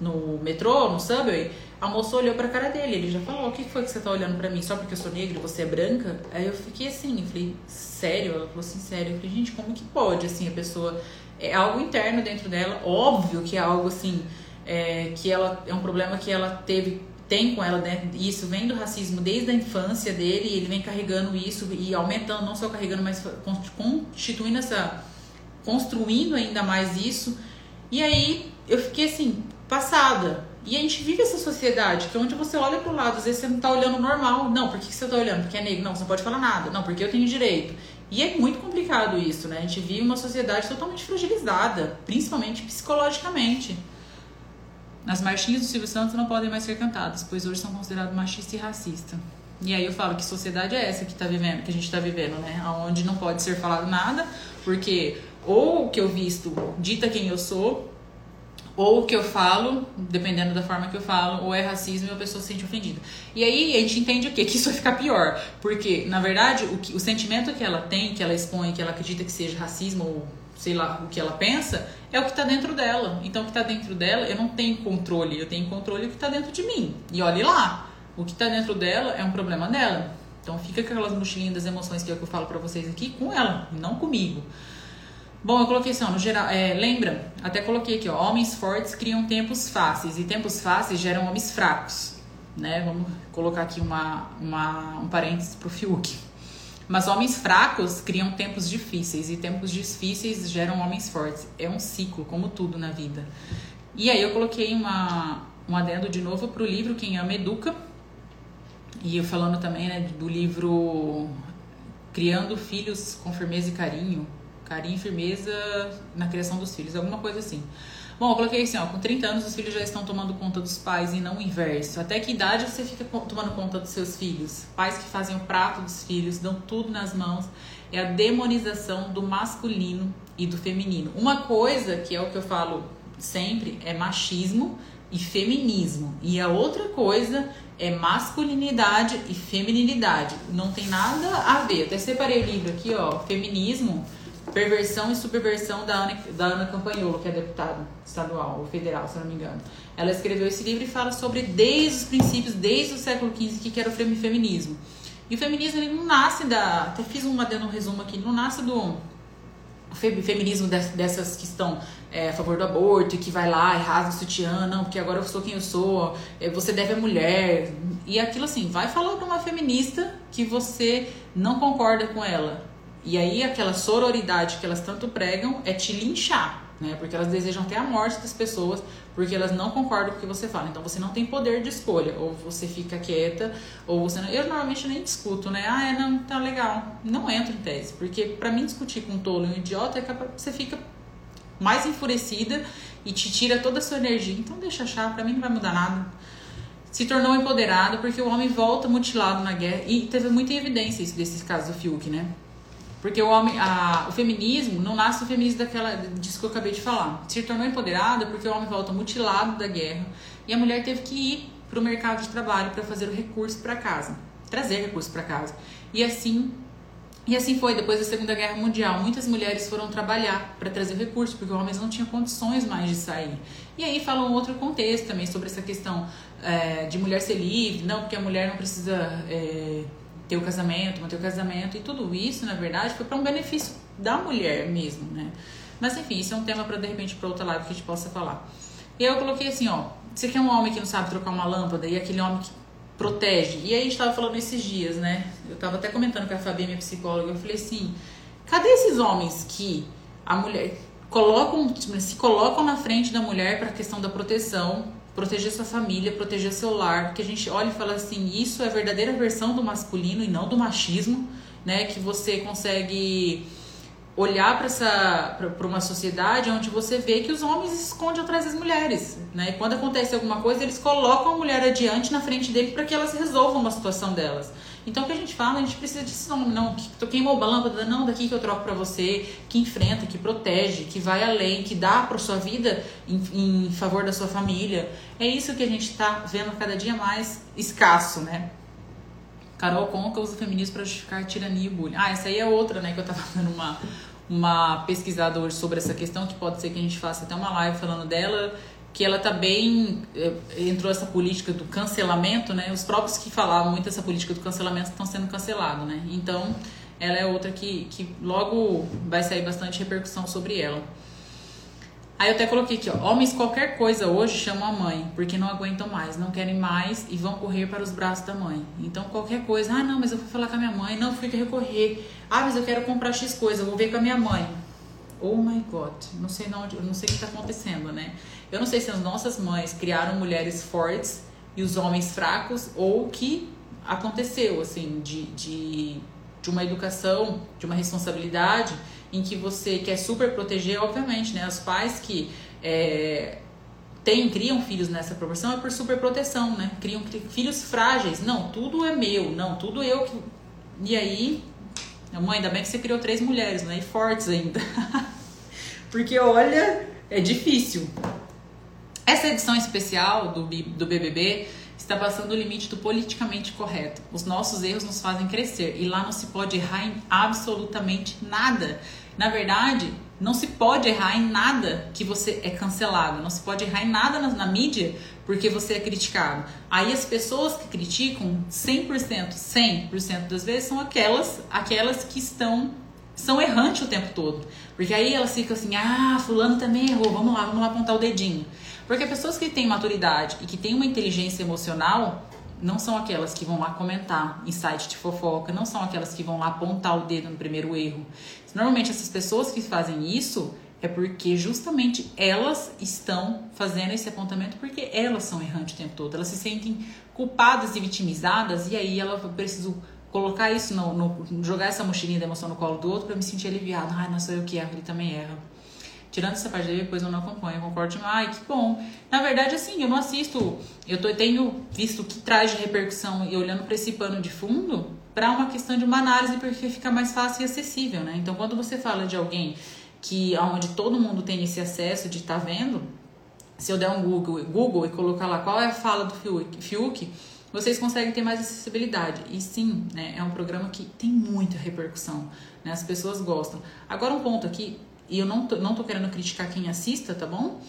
no metrô, no subway, a moça olhou pra cara dele, ele já falou, o que foi que você tá olhando pra mim? Só porque eu sou negra você é branca? Aí eu fiquei assim, eu falei, sério? Ela falou assim, sério. Eu falei, gente, como que pode, assim, a pessoa... É algo interno dentro dela, óbvio que é algo, assim, é, que ela... É um problema que ela teve tem com ela dentro isso vem do racismo desde a infância dele ele vem carregando isso e aumentando não só carregando mas constituindo essa construindo ainda mais isso e aí eu fiquei assim passada e a gente vive essa sociedade que é onde você olha pro lado, às vezes você não tá olhando normal. Não, por que você tá olhando? Porque é negro. Não, você não pode falar nada. Não, porque eu tenho direito. E é muito complicado isso, né? A gente vive uma sociedade totalmente fragilizada, principalmente psicologicamente. As marchinhas do Silvio Santos não podem mais ser cantadas, pois hoje são considerados machista e racista. E aí eu falo que sociedade é essa que tá vivendo, que a gente está vivendo, né? Onde não pode ser falado nada, porque ou o que eu visto dita quem eu sou, ou o que eu falo, dependendo da forma que eu falo, ou é racismo e a pessoa se sente ofendida. E aí a gente entende o quê? (laughs) Que isso vai ficar pior. Porque, na verdade, o, que, o sentimento que ela tem, que ela expõe, que ela acredita que seja racismo, ou sei lá, o que ela pensa, é o que está dentro dela. Então, o que está dentro dela, eu não tenho controle, eu tenho controle do que está dentro de mim. E olhe lá, o que está dentro dela é um problema dela. Então, fica com aquelas mochilinhas das emoções que é o que eu falo para vocês aqui, com ela, não comigo. Bom, eu coloquei assim, ó, no geral, é, lembra? Até coloquei aqui, ó, homens fortes criam tempos fáceis e tempos fáceis geram homens fracos, né? Vamos colocar aqui uma, uma, um parênteses pro Fiuk. Mas homens fracos criam tempos difíceis e tempos difíceis geram homens fortes. É um ciclo, como tudo na vida. E aí eu coloquei uma, um adendo de novo pro livro Quem Ama Educa. E eu falando também né, do livro Criando Filhos com Firmeza e Carinho, carinho e firmeza na criação dos filhos, alguma coisa assim. Bom, eu coloquei assim, ó, com 30 anos os filhos já estão tomando conta dos pais e não o inverso. Até que idade você fica tomando conta dos seus filhos? Pais que fazem o prato dos filhos, dão tudo nas mãos. É a demonização do masculino e do feminino. Uma coisa que é o que eu falo sempre é machismo e feminismo. E a outra coisa é masculinidade e feminilidade. Não tem nada a ver. Eu até separei o livro aqui, ó, Feminismo Perversão e Subversão da Ana, da Ana Campanholo, que é deputada estadual ou federal, se não me engano. Ela escreveu esse livro e fala sobre desde os princípios, desde o século XV, que era o feminismo. E o feminismo ele não nasce da. Até fiz uma dando um resumo aqui, não nasce do feminismo dessas que estão é, a favor do aborto e que vai lá e rasga o sutiã, não, porque agora eu sou quem eu sou, é, você deve a mulher. E aquilo assim, vai falar para uma feminista que você não concorda com ela. E aí aquela sororidade que elas tanto pregam é te linchar, né? Porque elas desejam até a morte das pessoas, porque elas não concordam com o que você fala. Então você não tem poder de escolha, ou você fica quieta, ou você não... Eu normalmente nem discuto, né? Ah, é, não, tá legal. Não entro em tese, porque para mim discutir com um tolo e um idiota é que você fica mais enfurecida e te tira toda a sua energia. Então deixa achar, para mim não vai mudar nada se tornou empoderado porque o homem volta mutilado na guerra e teve muita evidência isso desses casos do Fiuk, né? Porque o homem, a, o feminismo não nasce o feminismo daquela disso que eu acabei de falar. Se tornou empoderada porque o homem volta mutilado da guerra e a mulher teve que ir para o mercado de trabalho para fazer o recurso para casa, trazer recurso para casa. E assim e assim foi, depois da Segunda Guerra Mundial, muitas mulheres foram trabalhar para trazer recursos, porque os homens não tinham condições mais de sair. E aí fala um outro contexto também sobre essa questão é, de mulher ser livre, não, porque a mulher não precisa é, ter o casamento, manter o casamento, e tudo isso, na verdade, foi para um benefício da mulher mesmo, né? Mas enfim, isso é um tema para de repente para outra live que a gente possa falar. E eu coloquei assim, ó, você quer um homem que não sabe trocar uma lâmpada e aquele homem que protege. E aí a gente estava falando esses dias, né? Eu estava até comentando com a Fabi, minha psicóloga, eu falei assim, cadê esses homens que a mulher colocam, se colocam na frente da mulher para a questão da proteção, proteger sua família, proteger seu lar, porque a gente olha e fala assim, isso é a verdadeira versão do masculino e não do machismo, né? Que você consegue olhar para essa para uma sociedade onde você vê que os homens se escondem atrás das mulheres, né? E quando acontece alguma coisa, eles colocam a mulher adiante na frente dele para que elas resolvam uma situação delas. Então o que a gente fala, a gente precisa disso não, não que tu queimou a lâmpada, não, daqui que eu troco para você, que enfrenta, que protege, que vai além, que dá para sua vida em, em favor da sua família. É isso que a gente está vendo cada dia mais escasso, né? Carol Conca usa feminismo para justificar tirania e bullying. Ah, essa aí é outra, né, que eu tava (laughs) dando uma, uma pesquisada hoje sobre essa questão, que pode ser que a gente faça até uma live falando dela, que ela tá bem eh, entrou essa política do cancelamento, né? Os próprios que falavam muito essa política do cancelamento estão sendo cancelados, né? Então, ela é outra que, que logo vai sair bastante repercussão sobre ela. Aí eu até coloquei aqui, ó, homens qualquer coisa hoje chamam a mãe, porque não aguentam mais, não querem mais e vão correr para os braços da mãe. Então qualquer coisa, ah não, mas eu fui falar com a minha mãe, não, fui recorrer. Ah, mas eu quero comprar X coisa, vou ver com a minha mãe. Oh my God, não sei não, não sei o que está acontecendo, né? Eu não sei se as nossas mães criaram mulheres fortes e os homens fracos ou que aconteceu, assim, de, de, de uma educação, de uma responsabilidade em que você quer super proteger, obviamente, né? Os pais que é, têm, criam filhos nessa proporção é por super proteção, né? Criam filhos frágeis. Não, tudo é meu, não, tudo eu que. E aí, mãe, ainda bem que você criou três mulheres, né? E fortes ainda. (laughs) Porque olha, é difícil. Essa edição especial do, do BBB está passando o limite do politicamente correto. Os nossos erros nos fazem crescer e lá não se pode errar em absolutamente nada. Na verdade, não se pode errar em nada que você é cancelado, não se pode errar em nada na, na mídia porque você é criticado. Aí as pessoas que criticam 100%, 100% das vezes são aquelas, aquelas que estão são errantes o tempo todo. Porque aí elas ficam assim: "Ah, fulano também errou, vamos lá, vamos lá apontar o dedinho". Porque pessoas que têm maturidade e que têm uma inteligência emocional, não são aquelas que vão lá comentar em site de fofoca, não são aquelas que vão lá apontar o dedo no primeiro erro. Normalmente essas pessoas que fazem isso é porque justamente elas estão fazendo esse apontamento porque elas são errantes o tempo todo. Elas se sentem culpadas e vitimizadas e aí ela preciso colocar isso no, no jogar essa mochilinha da emoção no colo do outro para me sentir aliviado. Ai, não sou eu que erro, ele também erra. Tirando essa parte dele, depois eu não acompanho, eu concordo demais. Ai, que bom. Na verdade, assim, eu não assisto. Eu tô, tenho visto o que traz de repercussão e olhando para esse pano de fundo para uma questão de uma análise porque fica mais fácil e acessível, né? Então, quando você fala de alguém que onde todo mundo tem esse acesso de estar tá vendo, se eu der um Google, Google e colocar lá qual é a fala do Fiuk, Fiuk vocês conseguem ter mais acessibilidade. E sim, né, é um programa que tem muita repercussão, né? As pessoas gostam. Agora um ponto aqui, e eu não tô, não tô querendo criticar quem assista, tá bom?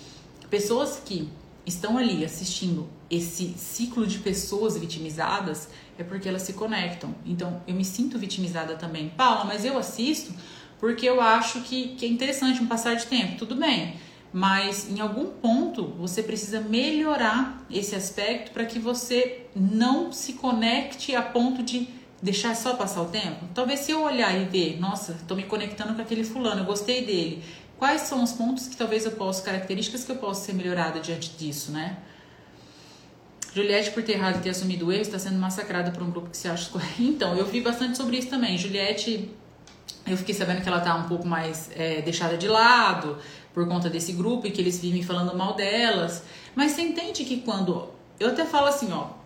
Pessoas que estão ali assistindo esse ciclo de pessoas vitimizadas é porque elas se conectam. Então, eu me sinto vitimizada também. Paula, mas eu assisto porque eu acho que, que é interessante um passar de tempo. Tudo bem. Mas em algum ponto você precisa melhorar esse aspecto para que você não se conecte a ponto de deixar só passar o tempo. Talvez se eu olhar e ver, nossa, estou me conectando com aquele fulano, eu gostei dele. Quais são os pontos que talvez eu possa, características que eu possa ser melhorada diante disso, né? Juliette, por ter errado e ter assumido o erro, está sendo massacrada por um grupo que se acha (laughs) Então, eu vi bastante sobre isso também. Juliette, eu fiquei sabendo que ela está um pouco mais é, deixada de lado por conta desse grupo e que eles vivem falando mal delas. Mas você entende que quando. Eu até falo assim, ó.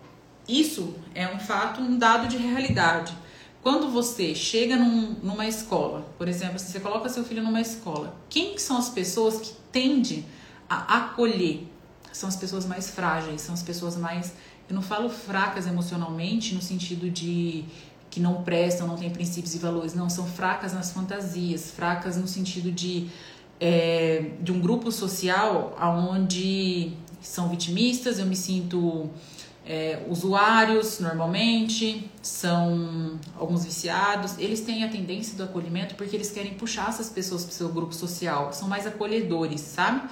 Isso é um fato, um dado de realidade. Quando você chega num, numa escola, por exemplo, se você coloca seu filho numa escola, quem que são as pessoas que tendem a acolher são as pessoas mais frágeis, são as pessoas mais. Eu não falo fracas emocionalmente no sentido de que não prestam, não têm princípios e valores, não, são fracas nas fantasias, fracas no sentido de, é, de um grupo social onde são vitimistas, eu me sinto é, usuários normalmente, são alguns viciados, eles têm a tendência do acolhimento porque eles querem puxar essas pessoas para o seu grupo social, são mais acolhedores, sabe?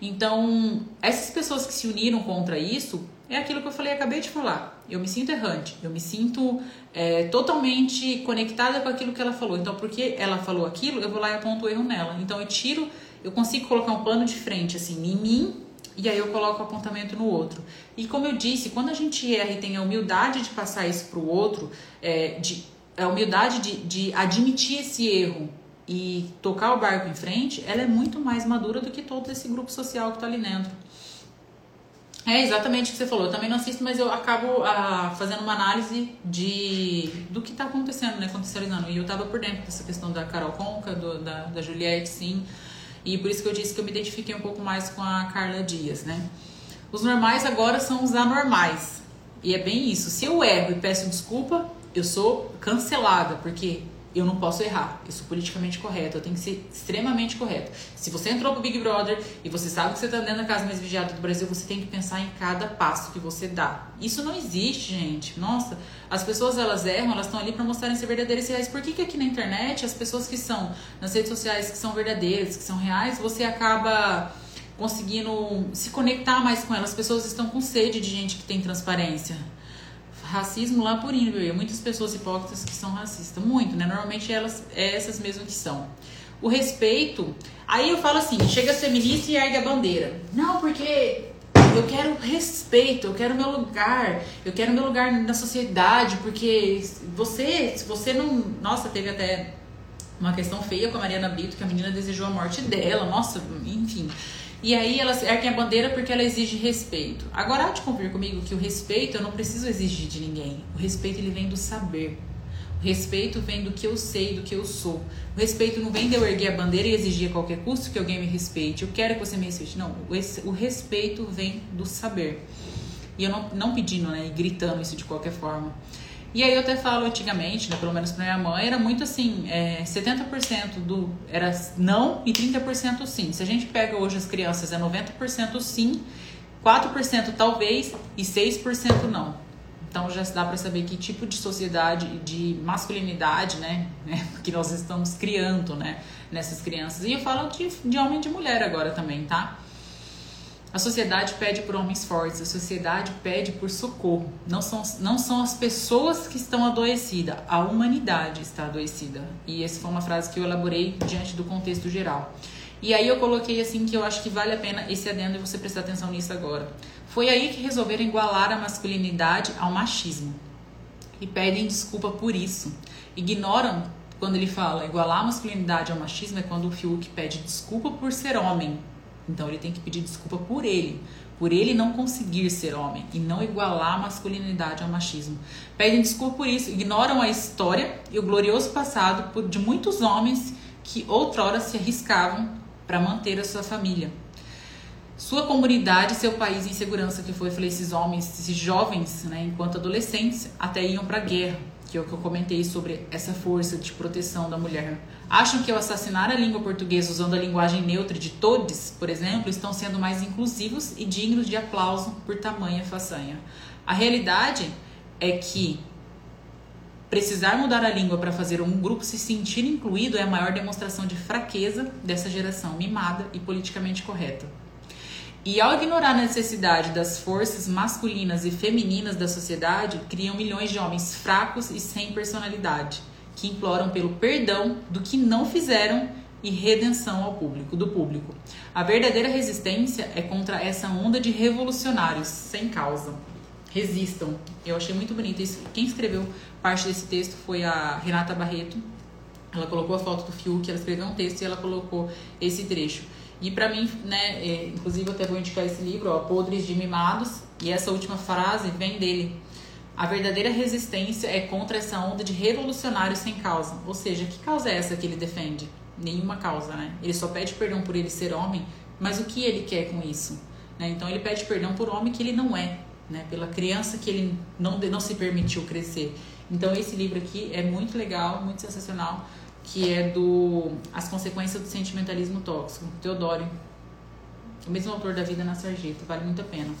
Então, essas pessoas que se uniram contra isso é aquilo que eu falei, acabei de falar. Eu me sinto errante, eu me sinto é, totalmente conectada com aquilo que ela falou. Então, porque ela falou aquilo, eu vou lá e aponto o erro nela. Então, eu tiro, eu consigo colocar um plano de frente, assim, em mim, e aí eu coloco o apontamento no outro. E como eu disse, quando a gente erra e tem a humildade de passar isso para o outro, é, de, a humildade de, de admitir esse erro e tocar o barco em frente, ela é muito mais madura do que todo esse grupo social que está ali dentro. É exatamente o que você falou. Eu também não assisto, mas eu acabo ah, fazendo uma análise de do que está acontecendo, né? Contextualizando. E eu estava por dentro dessa questão da Carol Conca, do, da, da Juliette, sim. E por isso que eu disse que eu me identifiquei um pouco mais com a Carla Dias, né? Os normais agora são os anormais. E é bem isso. Se eu erro e peço desculpa, eu sou cancelada, porque eu não posso errar. Eu sou politicamente correto, eu tenho que ser extremamente correto. Se você entrou pro Big Brother e você sabe que você está dentro da casa mais vigiada do Brasil, você tem que pensar em cada passo que você dá. Isso não existe, gente. Nossa, as pessoas elas erram, elas estão ali para mostrarem ser verdadeiras e reais. Por que, que aqui na internet as pessoas que são nas redes sociais que são verdadeiras, que são reais, você acaba conseguindo se conectar mais com elas? As pessoas estão com sede de gente que tem transparência racismo lá por índole. Muitas pessoas hipócritas que são racistas. Muito, né? Normalmente elas é essas mesmas que são. O respeito. Aí eu falo assim: chega a feminista e ergue a bandeira. Não, porque eu quero respeito, eu quero meu lugar, eu quero meu lugar na sociedade, porque você, se você não. Nossa, teve até uma questão feia com a Mariana Brito, que a menina desejou a morte dela, nossa, enfim. E aí ela ergue a bandeira porque ela exige respeito. Agora há de convir comigo que o respeito eu não preciso exigir de ninguém. O respeito ele vem do saber. O respeito vem do que eu sei, do que eu sou. O respeito não vem de eu erguer a bandeira e exigir a qualquer custo que alguém me respeite. Eu quero que você me respeite. Não, o respeito vem do saber. E eu não, não pedindo, né, e gritando isso de qualquer forma. E aí eu até falo antigamente, né, pelo menos pra minha mãe, era muito assim, é, 70% do era não e 30% sim. Se a gente pega hoje as crianças, é 90% sim, 4% talvez e 6% não. Então já dá para saber que tipo de sociedade, de masculinidade, né, né, (laughs) que nós estamos criando, né, nessas crianças. E eu falo de, de homem e de mulher agora também, tá? A sociedade pede por homens fortes, a sociedade pede por socorro. Não são, não são as pessoas que estão adoecidas, a humanidade está adoecida. E essa foi uma frase que eu elaborei diante do contexto geral. E aí eu coloquei assim que eu acho que vale a pena esse adendo e você prestar atenção nisso agora. Foi aí que resolveram igualar a masculinidade ao machismo. E pedem desculpa por isso. Ignoram quando ele fala igualar a masculinidade ao machismo é quando o Fiuk pede desculpa por ser homem então ele tem que pedir desculpa por ele, por ele não conseguir ser homem e não igualar a masculinidade ao machismo. Pedem desculpa por isso, ignoram a história e o glorioso passado de muitos homens que outrora se arriscavam para manter a sua família. sua comunidade, seu país em segurança, que foi, falei, esses homens, esses jovens, né, enquanto adolescentes, até iam para guerra, que o que eu comentei sobre essa força de proteção da mulher. Acham que ao assassinar a língua portuguesa usando a linguagem neutra de todes, por exemplo, estão sendo mais inclusivos e dignos de aplauso por tamanha façanha. A realidade é que precisar mudar a língua para fazer um grupo se sentir incluído é a maior demonstração de fraqueza dessa geração mimada e politicamente correta. E ao ignorar a necessidade das forças masculinas e femininas da sociedade, criam milhões de homens fracos e sem personalidade, que imploram pelo perdão do que não fizeram e redenção ao público, do público. A verdadeira resistência é contra essa onda de revolucionários sem causa. Resistam. Eu achei muito bonito isso. Quem escreveu parte desse texto foi a Renata Barreto. Ela colocou a foto do Fiuk, ela escreveu um texto e ela colocou esse trecho. E para mim, né, é, inclusive eu até vou indicar esse livro, ó, Podres de Mimados, e essa última frase vem dele. A verdadeira resistência é contra essa onda de revolucionários sem causa. Ou seja, que causa é essa que ele defende? Nenhuma causa, né? Ele só pede perdão por ele ser homem, mas o que ele quer com isso? Né? Então ele pede perdão por homem que ele não é, né? Pela criança que ele não, não se permitiu crescer. Então esse livro aqui é muito legal, muito sensacional que é do As Consequências do Sentimentalismo Tóxico, Teodoro. O mesmo autor da Vida na Sarjeta, vale muito a pena.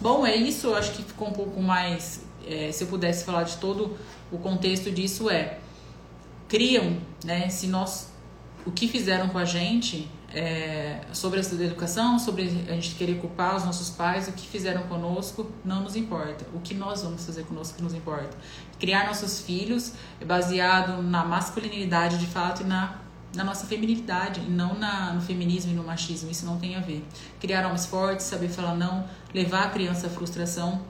Bom, é isso, eu acho que ficou um pouco mais. É, se eu pudesse falar de todo o contexto disso, é. Criam, né? Se nós. O que fizeram com a gente é, sobre essa educação, sobre a gente querer culpar os nossos pais, o que fizeram conosco, não nos importa. O que nós vamos fazer conosco que nos importa. Criar nossos filhos baseado na masculinidade de fato e na, na nossa feminilidade, e não na, no feminismo e no machismo. Isso não tem a ver. Criar homens fortes, saber falar não, levar a criança à frustração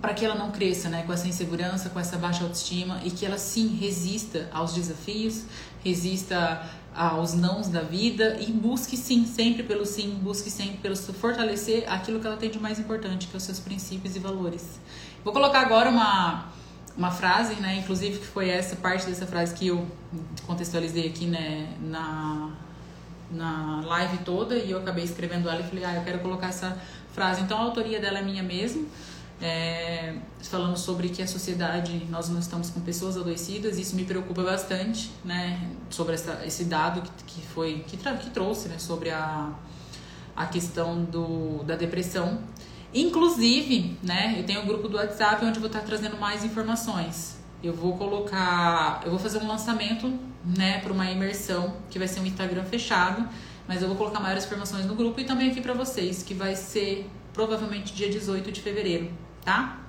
para que ela não cresça né, com essa insegurança, com essa baixa autoestima e que ela sim resista aos desafios, resista aos nãos da vida e busque sim, sempre pelo sim, busque sempre pelo fortalecer aquilo que ela tem de mais importante, que é os seus princípios e valores. Vou colocar agora uma, uma frase, né, inclusive que foi essa parte dessa frase que eu contextualizei aqui né, na, na live toda e eu acabei escrevendo ela e falei, ah, eu quero colocar essa frase. Então a autoria dela é minha mesmo é, falando sobre que a sociedade, nós não estamos com pessoas adoecidas, isso me preocupa bastante, né, sobre essa, esse dado que, que foi, que, que trouxe, né, sobre a, a questão do, da depressão. Inclusive, né, eu tenho um grupo do WhatsApp onde eu vou estar trazendo mais informações. Eu vou colocar, eu vou fazer um lançamento, né, para uma imersão que vai ser um Instagram fechado, mas eu vou colocar maiores informações no grupo e também aqui para vocês, que vai ser provavelmente dia 18 de fevereiro, tá?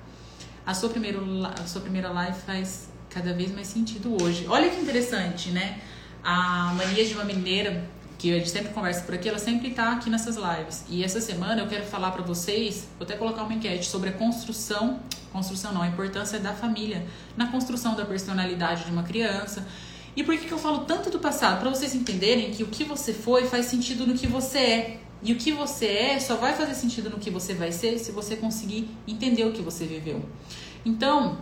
A sua, primeiro, a sua primeira live faz cada vez mais sentido hoje. Olha que interessante, né? A Mania de uma Mineira, que a gente sempre conversa por aqui, ela sempre tá aqui nessas lives. E essa semana eu quero falar para vocês, vou até colocar uma enquete sobre a construção, construção não, a importância da família na construção da personalidade de uma criança. E por que, que eu falo tanto do passado? Para vocês entenderem que o que você foi faz sentido no que você é. E o que você é só vai fazer sentido no que você vai ser se você conseguir entender o que você viveu. Então,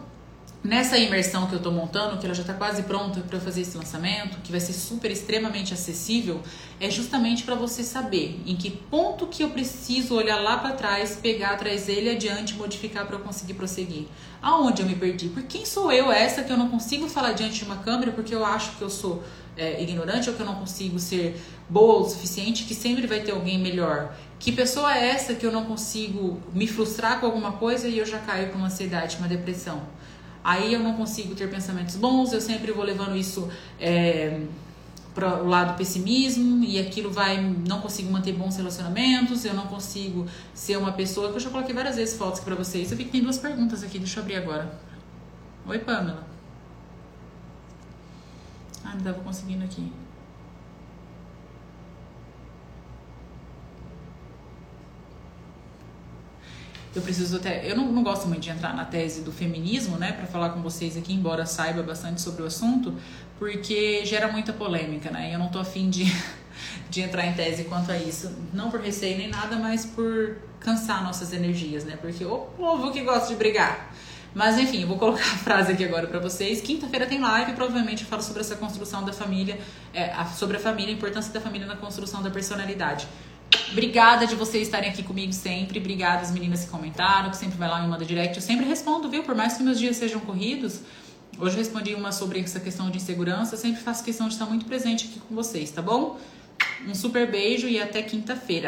nessa imersão que eu estou montando, que ela já está quase pronta para fazer esse lançamento, que vai ser super extremamente acessível, é justamente para você saber em que ponto que eu preciso olhar lá para trás, pegar, trazer ele adiante, modificar para eu conseguir prosseguir. Aonde eu me perdi? Por quem sou eu essa que eu não consigo falar diante de uma câmera porque eu acho que eu sou é, ignorante ou que eu não consigo ser boa o suficiente, que sempre vai ter alguém melhor. Que pessoa é essa que eu não consigo me frustrar com alguma coisa e eu já caio para uma ansiedade, uma depressão? Aí eu não consigo ter pensamentos bons, eu sempre vou levando isso é, para o lado pessimismo e aquilo vai. Não consigo manter bons relacionamentos, eu não consigo ser uma pessoa. Que eu já coloquei várias vezes fotos para vocês. Eu vi que tem duas perguntas aqui, deixa eu abrir agora. Oi, Pamela. Ah, não estava conseguindo aqui. eu preciso até. Eu não, não, gosto muito de entrar na tese do feminismo, né, para falar com vocês aqui, embora saiba bastante sobre o assunto, porque gera muita polêmica, né? Eu não tô afim de, (laughs) de entrar em tese quanto a isso. Não por receio nem nada, mas por cansar nossas energias, né? Porque o povo que gosta de brigar. Mas enfim, eu vou colocar a frase aqui agora para vocês. Quinta-feira tem live, provavelmente eu falo sobre essa construção da família, é, sobre a família, a importância da família na construção da personalidade. Obrigada de vocês estarem aqui comigo sempre. Obrigada as meninas que comentaram, que sempre vai lá e me manda direct. Eu sempre respondo, viu? Por mais que meus dias sejam corridos. Hoje eu respondi uma sobre essa questão de insegurança. Eu sempre faço questão de estar muito presente aqui com vocês, tá bom? Um super beijo e até quinta-feira.